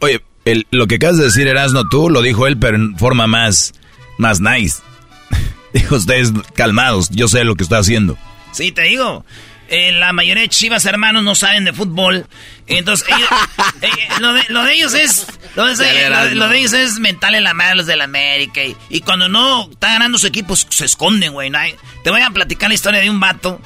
Oye, el, lo que acabas de decir, Erasno, tú lo dijo él, pero en forma más, más nice. Dijo ustedes calmados, yo sé lo que está haciendo. Sí, te digo. Eh, la mayoría de chivas hermanos no saben de fútbol. Entonces, eh, lo, de, ellos es. Lo de, ellos es mental en la madre los de la América. Y, cuando no está ganando su equipo, se esconden, güey. Te voy a platicar la historia de un vato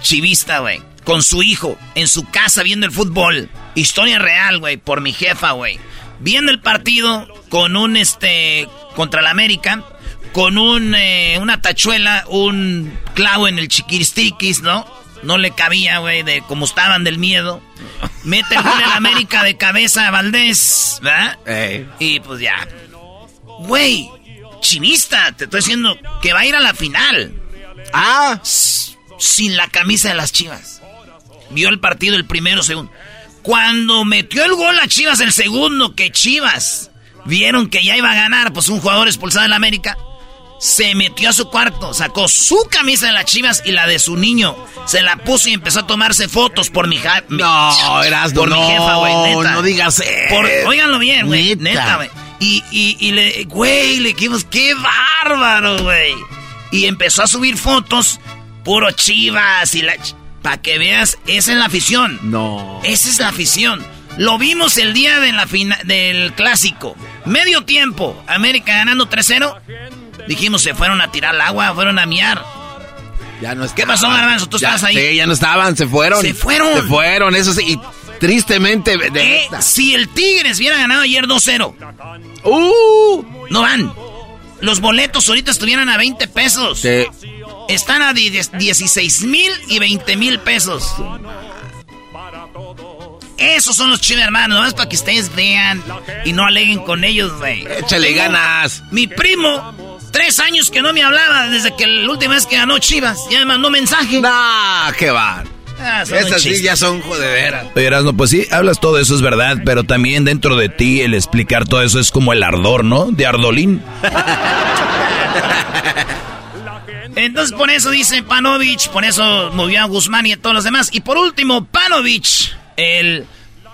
chivista, güey. Con su hijo, en su casa viendo el fútbol. Historia real, güey, por mi jefa, güey. Viendo el partido con un este. contra la América. Con un, eh, una tachuela, un clavo en el chiquiristiquis, ¿no? No le cabía, güey, de como estaban del miedo. Mete el gol en América de cabeza a Valdés, ¿verdad? Y pues ya. Güey, chinista, te estoy diciendo que va a ir a la final. Ah, sin la camisa de las chivas. Vio el partido el primero, segundo. Cuando metió el gol a Chivas el segundo, que Chivas vieron que ya iba a ganar, pues un jugador expulsado en la América se metió a su cuarto, sacó su camisa de las chivas y la de su niño. Se la puso y empezó a tomarse fotos por mi, ja No, eras Por mi jefa, güey, neta. No digas eso. Óiganlo bien, güey. Neta, güey. Y, y, y le, güey, le dijimos, qué bárbaro, güey. Y empezó a subir fotos, puro chivas y la. Para que veas, esa es la afición. No. Esa es la afición. Lo vimos el día de la del clásico. Medio tiempo. América ganando 3-0. Dijimos, se fueron a tirar al agua, fueron a miar. Ya no ¿Qué pasó, Garbanzo? ¿Tú estabas ahí? Sí, ya no estaban, se fueron. Se fueron. Se fueron, eso sí. Y tristemente. Eh, si el Tigres hubiera ganado ayer 2-0. ¡Uh! No van. Los boletos ahorita estuvieran a 20 pesos. Sí. Están a 16 mil y 20 mil pesos. Esos son los chinos hermanos, nomás para que ustedes vean y no aleguen con ellos, güey. Échale ganas. Mi primo Tres años que no me hablaba desde que la última vez que ganó Chivas. Ya me mandó mensaje. Nah, qué va. Ah, Esas sí ya son jodederas. Oye, no, pues sí, hablas todo eso, es verdad, pero también dentro de ti el explicar todo eso es como el ardor, ¿no? De Ardolín. Entonces por eso dice Panovich, por eso movió a Guzmán y a todos los demás. Y por último, Panovich, el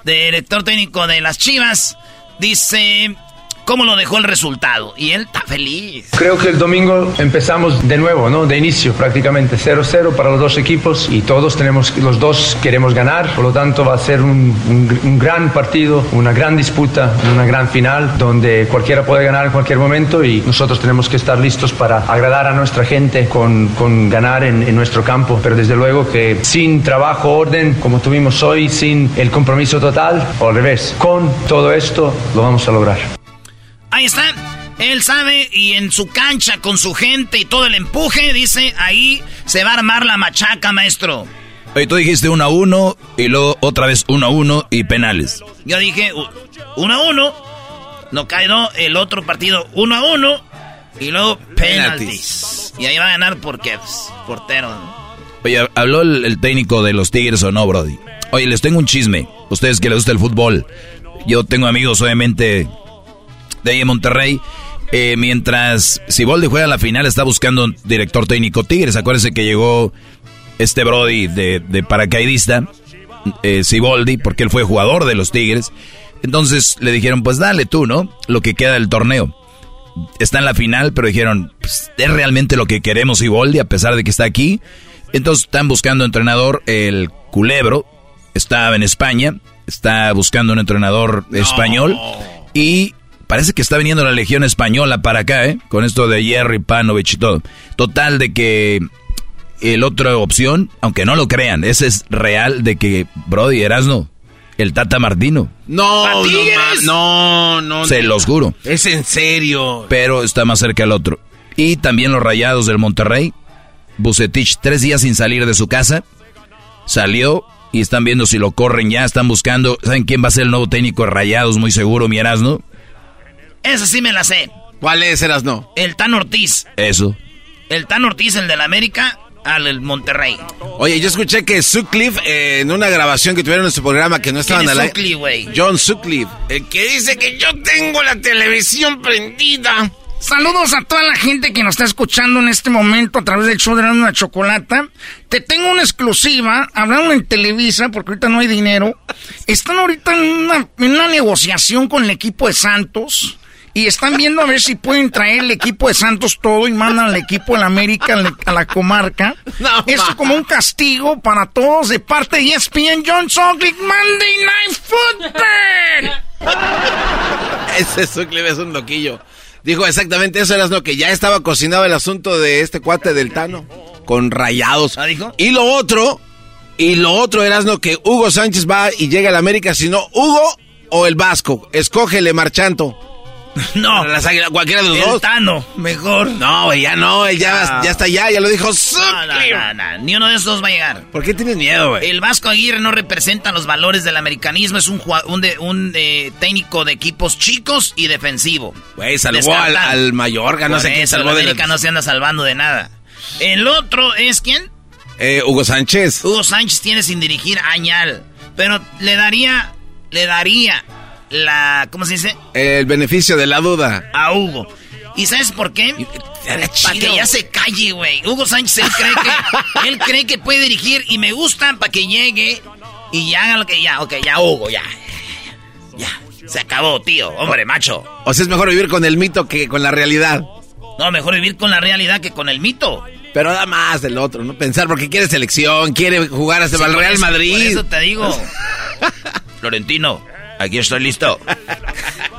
director técnico de las Chivas, dice cómo lo dejó el resultado. Y él está feliz. Creo que el domingo empezamos de nuevo, ¿no? De inicio prácticamente 0-0 para los dos equipos y todos tenemos, los dos queremos ganar, por lo tanto va a ser un, un, gran partido, una gran disputa, una gran final donde cualquiera puede ganar en cualquier momento y nosotros tenemos que estar listos para agradar a nuestra gente con, con ganar en, en nuestro campo. Pero desde luego que sin trabajo, orden, como tuvimos hoy, sin el compromiso total, o al revés, con todo esto lo vamos a lograr. Ahí está. Él sabe y en su cancha con su gente y todo el empuje, dice, ahí se va a armar la machaca, maestro. Oye, tú dijiste 1 a 1 y luego otra vez 1 a 1 y penales. Yo dije 1 a 1, no caerá el otro partido 1 a 1 y luego penaltis. Y ahí va a ganar porque pues, portero. Oye, ¿habló el, el, técnico de los Tigres o no, Brody? Oye, les tengo un chisme. Ustedes que les gusta el fútbol. Yo tengo amigos, obviamente, de ahí en Monterrey. Eh, mientras Siboldi juega la final, está buscando un director técnico Tigres. Acuérdense que llegó este Brody de, de paracaidista, eh, Siboldi, porque él fue jugador de los Tigres. Entonces le dijeron, pues dale tú, ¿no? Lo que queda del torneo. Está en la final, pero dijeron, pues, es realmente lo que queremos Siboldi, a pesar de que está aquí. Entonces están buscando entrenador, el Culebro, estaba en España, está buscando un entrenador español y Parece que está viniendo la Legión Española para acá, ¿eh? Con esto de Jerry Panovich y todo. Total de que el otra opción, aunque no lo crean, ese es real de que Brody Erasno, el Tata Martino. No, no, no, Se los juro. Es en serio. Pero está más cerca el otro. Y también los Rayados del Monterrey. Bucetich, tres días sin salir de su casa. Salió y están viendo si lo corren ya. Están buscando. ¿Saben quién va a ser el nuevo técnico de Rayados? Muy seguro, mi Erasno. Esa sí me la sé. ¿Cuál es, eras no? El Tan Ortiz. Eso. El Tan Ortiz, el del América, al Monterrey. Oye, yo escuché que Sutcliffe, eh, en una grabación que tuvieron en su programa que no estaban al aire. güey? John Sutcliffe. El que dice que yo tengo la televisión prendida. Saludos a toda la gente que nos está escuchando en este momento a través del show de la Chocolata. Te tengo una exclusiva, hablando en Televisa, porque ahorita no hay dinero. Están ahorita en una, en una negociación con el equipo de Santos y están viendo a ver si pueden traer el equipo de Santos todo y mandan al equipo de la América a la comarca. Esto como un castigo para todos de parte de ESPN John Sutcliffe Monday Night Football. Ese Sutcliffe es un loquillo. Dijo exactamente eso, era lo que ya estaba cocinado el asunto de este cuate del Tano con rayados. ¿Ah, dijo? Y lo otro, y lo otro era lo que Hugo Sánchez va y llega a la América, sino Hugo o el Vasco. Escógele, Marchanto. No. Las águilas, cualquiera de los el dos. Tano, mejor. No, güey, ya no, él ya, ya está allá, ya lo dijo. No, no, no, no, ni uno de esos dos va a llegar. ¿Por qué tienes miedo, güey? El Vasco Aguirre no representa los valores del americanismo, es un, un, eh, técnico de equipos chicos y defensivo. Güey, salvó al, al, Mayorga, no sé quién salvó de América no se anda salvando de nada. El otro es quién? Eh, Hugo Sánchez. Hugo Sánchez tiene sin dirigir añal, pero le daría, le daría la. ¿Cómo se dice? El beneficio de la duda. A Hugo. ¿Y sabes por qué? Para que ya se calle, güey. Hugo Sánchez, él cree que, él cree que puede dirigir y me gusta para que llegue y ya haga lo que ya. Ok, ya, Hugo, ya. Ya. Se acabó, tío. Hombre, macho. O sea, es mejor vivir con el mito que con la realidad. No, mejor vivir con la realidad que con el mito. Pero da más del otro, ¿no? Pensar porque quiere selección, quiere jugar hasta sí, el Real eso, Madrid. Por eso te digo. Florentino, Aquí estoy listo.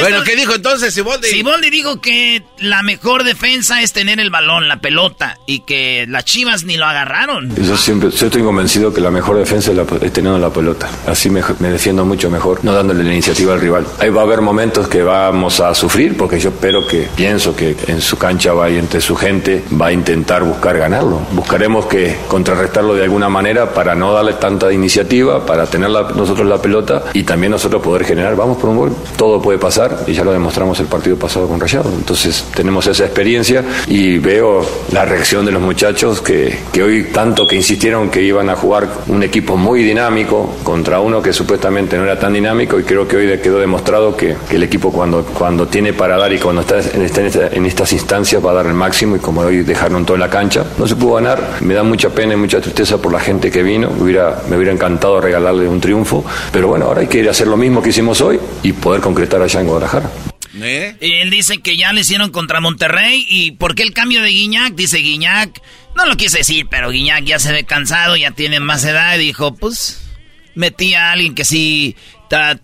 bueno, ¿qué dijo entonces Siboldi? Siboldi dijo que la mejor defensa es tener el balón, la pelota, y que las chivas ni lo agarraron. Yo siempre yo estoy convencido que la mejor defensa es, la, es teniendo la pelota. Así me, me, defiendo mucho mejor, no dándole la iniciativa al rival. Ahí va a haber momentos que vamos a sufrir, porque yo espero que, pienso que en su cancha va y entre su gente va a intentar buscar ganarlo. Buscaremos que contrarrestarlo de alguna manera para no darle tanta iniciativa, para tener la, nosotros la pelota y también nosotros poder generar. Vamos por un gol, todo puede pasar y ya lo demostramos el partido pasado con Rayado. Entonces tenemos esa experiencia y veo la reacción de los muchachos que, que hoy tanto que insistieron que iban a jugar un equipo muy dinámico contra uno que supuestamente no era tan dinámico y creo que hoy quedó demostrado que, que el equipo cuando, cuando tiene para dar y cuando está en, está en, esta- en estas instancias va a dar el máximo y como hoy dejaron todo en la cancha, no se pudo ganar, me da mucha pena y mucha tristeza por la gente que vino, hubiera, me hubiera encantado regalarle un triunfo, pero bueno, ahora hay que ir a hacer lo mismo que hicimos hoy y poder concretar allá en Guadalajara. Y él dice que ya le hicieron contra Monterrey. ¿Y por qué el cambio de Guiñac? Dice Guiñac. No lo quise decir, pero Guiñac ya se ve cansado, ya tiene más edad. Y dijo, pues, metí a alguien que sí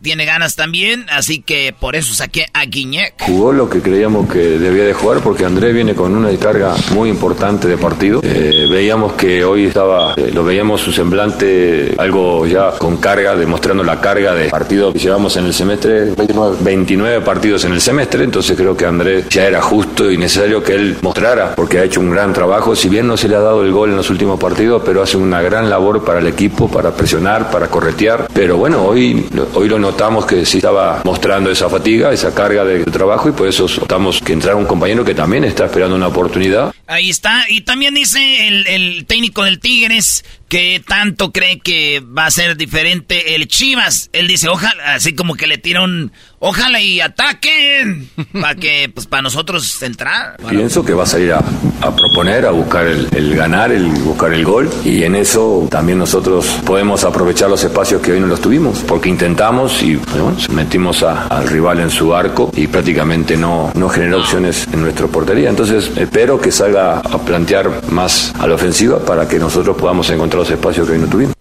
tiene ganas también. Así que por eso saqué a Guiñac. Jugó lo que creíamos que debía de jugar porque Andrés viene con una carga muy importante de partido. Eh, veíamos que hoy estaba, eh, lo veíamos su semblante algo ya con carga, demostrando la carga de partido que llevamos en el semestre, 29. partidos en el semestre, entonces creo que Andrés ya era justo y necesario que él mostrara porque ha hecho un gran trabajo, si bien no se le ha dado el gol en los últimos partidos, pero hace una gran labor para el equipo, para presionar, para corretear, pero bueno, hoy, hoy lo notamos que sí estaba mostrando esa fatiga, esa carga de trabajo y por eso optamos que entrara un compañero que también está esperando una oportunidad. Ahí está. Y también dice el, el técnico del Tigres que tanto cree que va a ser diferente el Chivas. Él dice, ojalá, así como que le tira un, ojalá y ataquen, para que, pues para nosotros entrar. Pienso que va a salir a, a proponer, a buscar el, el ganar, el buscar el gol y en eso también nosotros podemos aprovechar los espacios que hoy no los tuvimos porque intentamos y bueno, metimos a- al rival en su arco y prácticamente no, no generó opciones en nuestra portería. Entonces espero que salga a plantear más a la ofensiva para que nosotros podamos encontrar los espacios que hoy no tuvimos.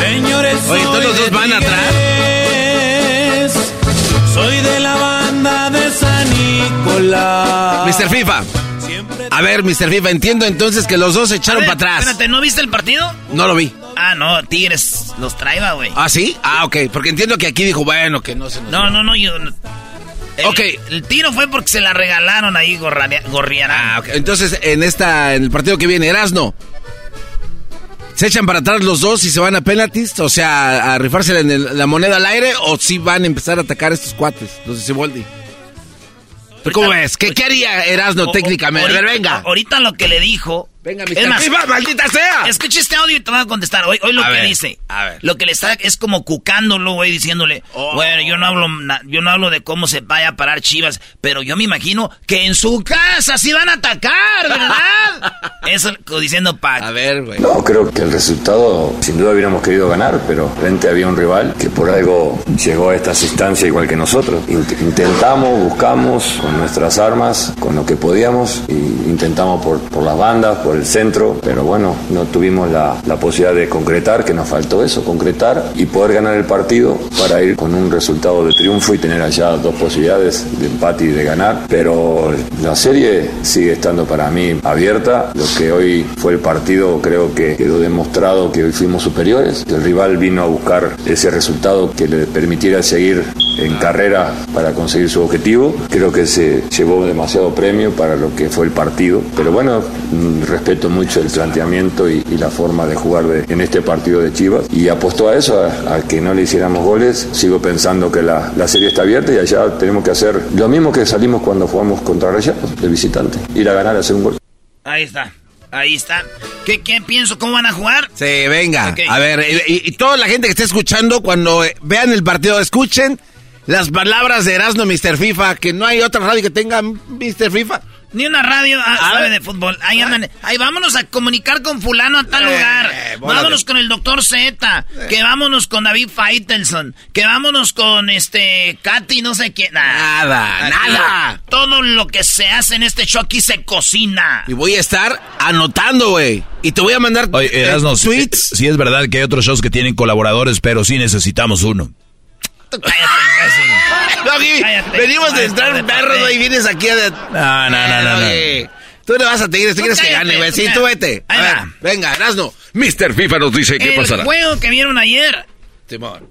Señores, Oye, todos los dos van atrás. Soy de la banda de San Nicolás. Mr. FIFA. A ver, Mr. FIFA, entiendo entonces que los dos se echaron para atrás. Espérate, ¿no viste el partido? No lo vi. Ah, no, Tigres los traía, güey. ¿Ah, sí? Ah, ok. Porque entiendo que aquí dijo, bueno, que no se nos... No, no, no, yo... no- El, Ok. El tiro fue porque se la regalaron ahí Gorriarán. Ah, ok. Entonces, en esta, en el partido que viene, Erasno. ¿Se echan para atrás los dos y se van a penaltis? O sea, a rifarse en el- la moneda al aire o si van a empezar a atacar a estos cuates, los de Siboldi? ¿Pero ¿Cómo ves? ¿Qué, qué haría Erasno técnicamente? Ahorita- venga. Ahorita lo que le dijo. Venga, FIFA, maldita sea. Escucha este audio y te voy a contestar. Hoy, hoy lo A que ver, dice. a ver. Lo que le está es como cucándolo, güey, diciéndole, Oh. bueno, yo no hablo yo no hablo de cómo se vaya a parar Chivas, pero yo me imagino que en su casa sí van a atacar, ¿verdad? Eso diciendo pa. A ver, güey. No, creo que el resultado sin duda hubiéramos querido ganar, pero frente había un rival que por algo llegó a estas instancias igual que nosotros. Int- intentamos, buscamos con nuestras armas, con lo que podíamos, y intentamos por, por las bandas, por el centro, pero bueno, no tuvimos la, la posibilidad de concretar, que nos faltó eso, concretar y poder ganar el partido para ir con un resultado de triunfo y tener allá dos posibilidades de empate y de ganar. Pero la serie sigue estando para mí abierta. Lo que hoy fue el partido creo que quedó demostrado que hoy fuimos superiores. El rival vino a buscar ese resultado que le permitiera seguir en carrera para conseguir su objetivo. Creo que se llevó demasiado premio para lo que fue el partido. Pero bueno, mm, respeto mucho el planteamiento y, y la forma de jugar de- en este partido de Chivas. Y apostó a eso, a, a que no le hiciéramos goles. Sigo pensando que la, la serie está abierta y allá tenemos que hacer lo mismo que salimos cuando jugamos contra Rayados, de visitante. Ir a ganar, hacer un gol. Ahí está. Ahí está. ¿Qué, qué pienso? ¿Cómo van a jugar? Sí, venga. A ver, y, y- y toda la gente que esté escuchando, cuando eh, vean el partido, escuchen las palabras de Erasmo Mr. FIFA, que no hay otra radio que tenga Mr. FIFA. Ni una radio ah, sabe de fútbol. Ahí andan. Ahí vámonos a comunicar con fulano a tal Eh, lugar. bola Vámonos de- con el doctor Z. Que vámonos con David Faitelson. Que vámonos con este Katy, no sé quién. Nada, Aquí, nada. Todo lo que se hace en este show aquí se cocina. Y voy a estar anotando, güey. Y te voy a mandar Oye, eh, sí, tweets. sí es verdad que hay otros shows que tienen colaboradores, pero sí necesitamos uno. Tú cállate. No, Cállate. venimos de entrar de un perro, parte. güey, y vienes aquí a... De... No, no, no, no, no. Tú le vas a Tú quieres que gane, güey. Sí, tú vete. A ver, venga, Erasno. Mr. FIFA nos dice el juego que vieron ayer, Timón.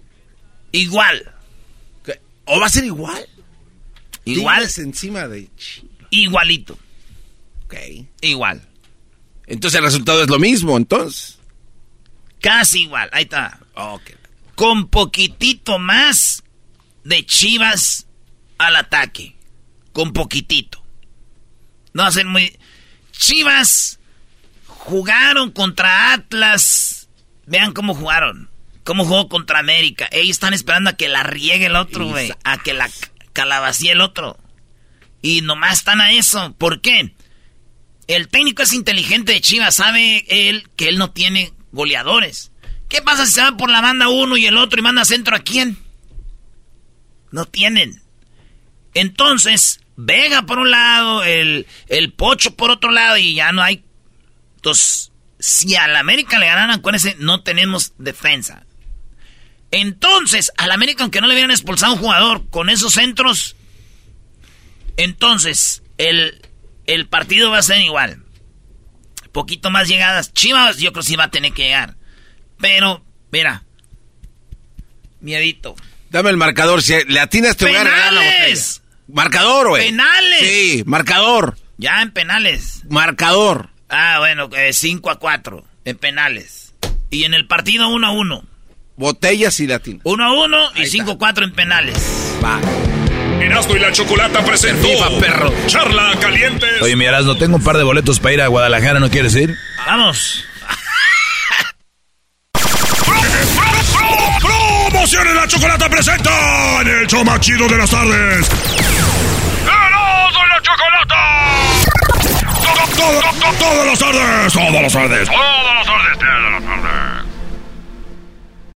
igual. ¿O va a ser igual? Igual. Tigres encima de... Igualito. Ok. Igual. Entonces el resultado es lo mismo, entonces. Casi igual. Ahí está. Ok. Con poquitito más de Chivas al ataque. Con poquitito. No hacen muy... Chivas jugaron contra Atlas. Vean cómo jugaron. Cómo jugó contra América. Ellos están esperando a que la riegue el otro, güey. A que la calabacía el otro. Y nomás están a eso. ¿Por qué? El técnico es inteligente de Chivas. Sabe él que él no tiene goleadores. ¿Qué pasa si se va por la banda uno y el otro y manda centro a quién? No tienen. Entonces, Vega por un lado, el, el Pocho por otro lado y ya no hay. Entonces, si al América le ganaran, acuérdense, no tenemos defensa. Entonces, al América, aunque no le hubieran expulsado a un jugador con esos centros, entonces el, el partido va a ser igual. Poquito más llegadas. Chivas, yo creo que sí va a tener que llegar. Pero, mira, miedito. Dame el marcador, si le atinas te voy a regalar la botella. Marcador, güey. Penales. Sí, marcador. Ya en penales. Marcador. Ah, bueno, 5 a 4 en penales. Y en el partido 1 a 1. Botellas y latín. 1 a 1 y 5 a 4 en penales. Va. Erasmo y la Chocolata presentó. Viva, perro. Charla caliente. Oye, mi Erasmo, tengo un par de boletos para ir a Guadalajara, ¿no quieres ir? Vamos. Promociones la Chocolata presenta en el show más chido de las tardes. ¡Erasmo y la Chocolata! Todo, todo, todo, todas las tardes, todas las tardes, todas las tardes.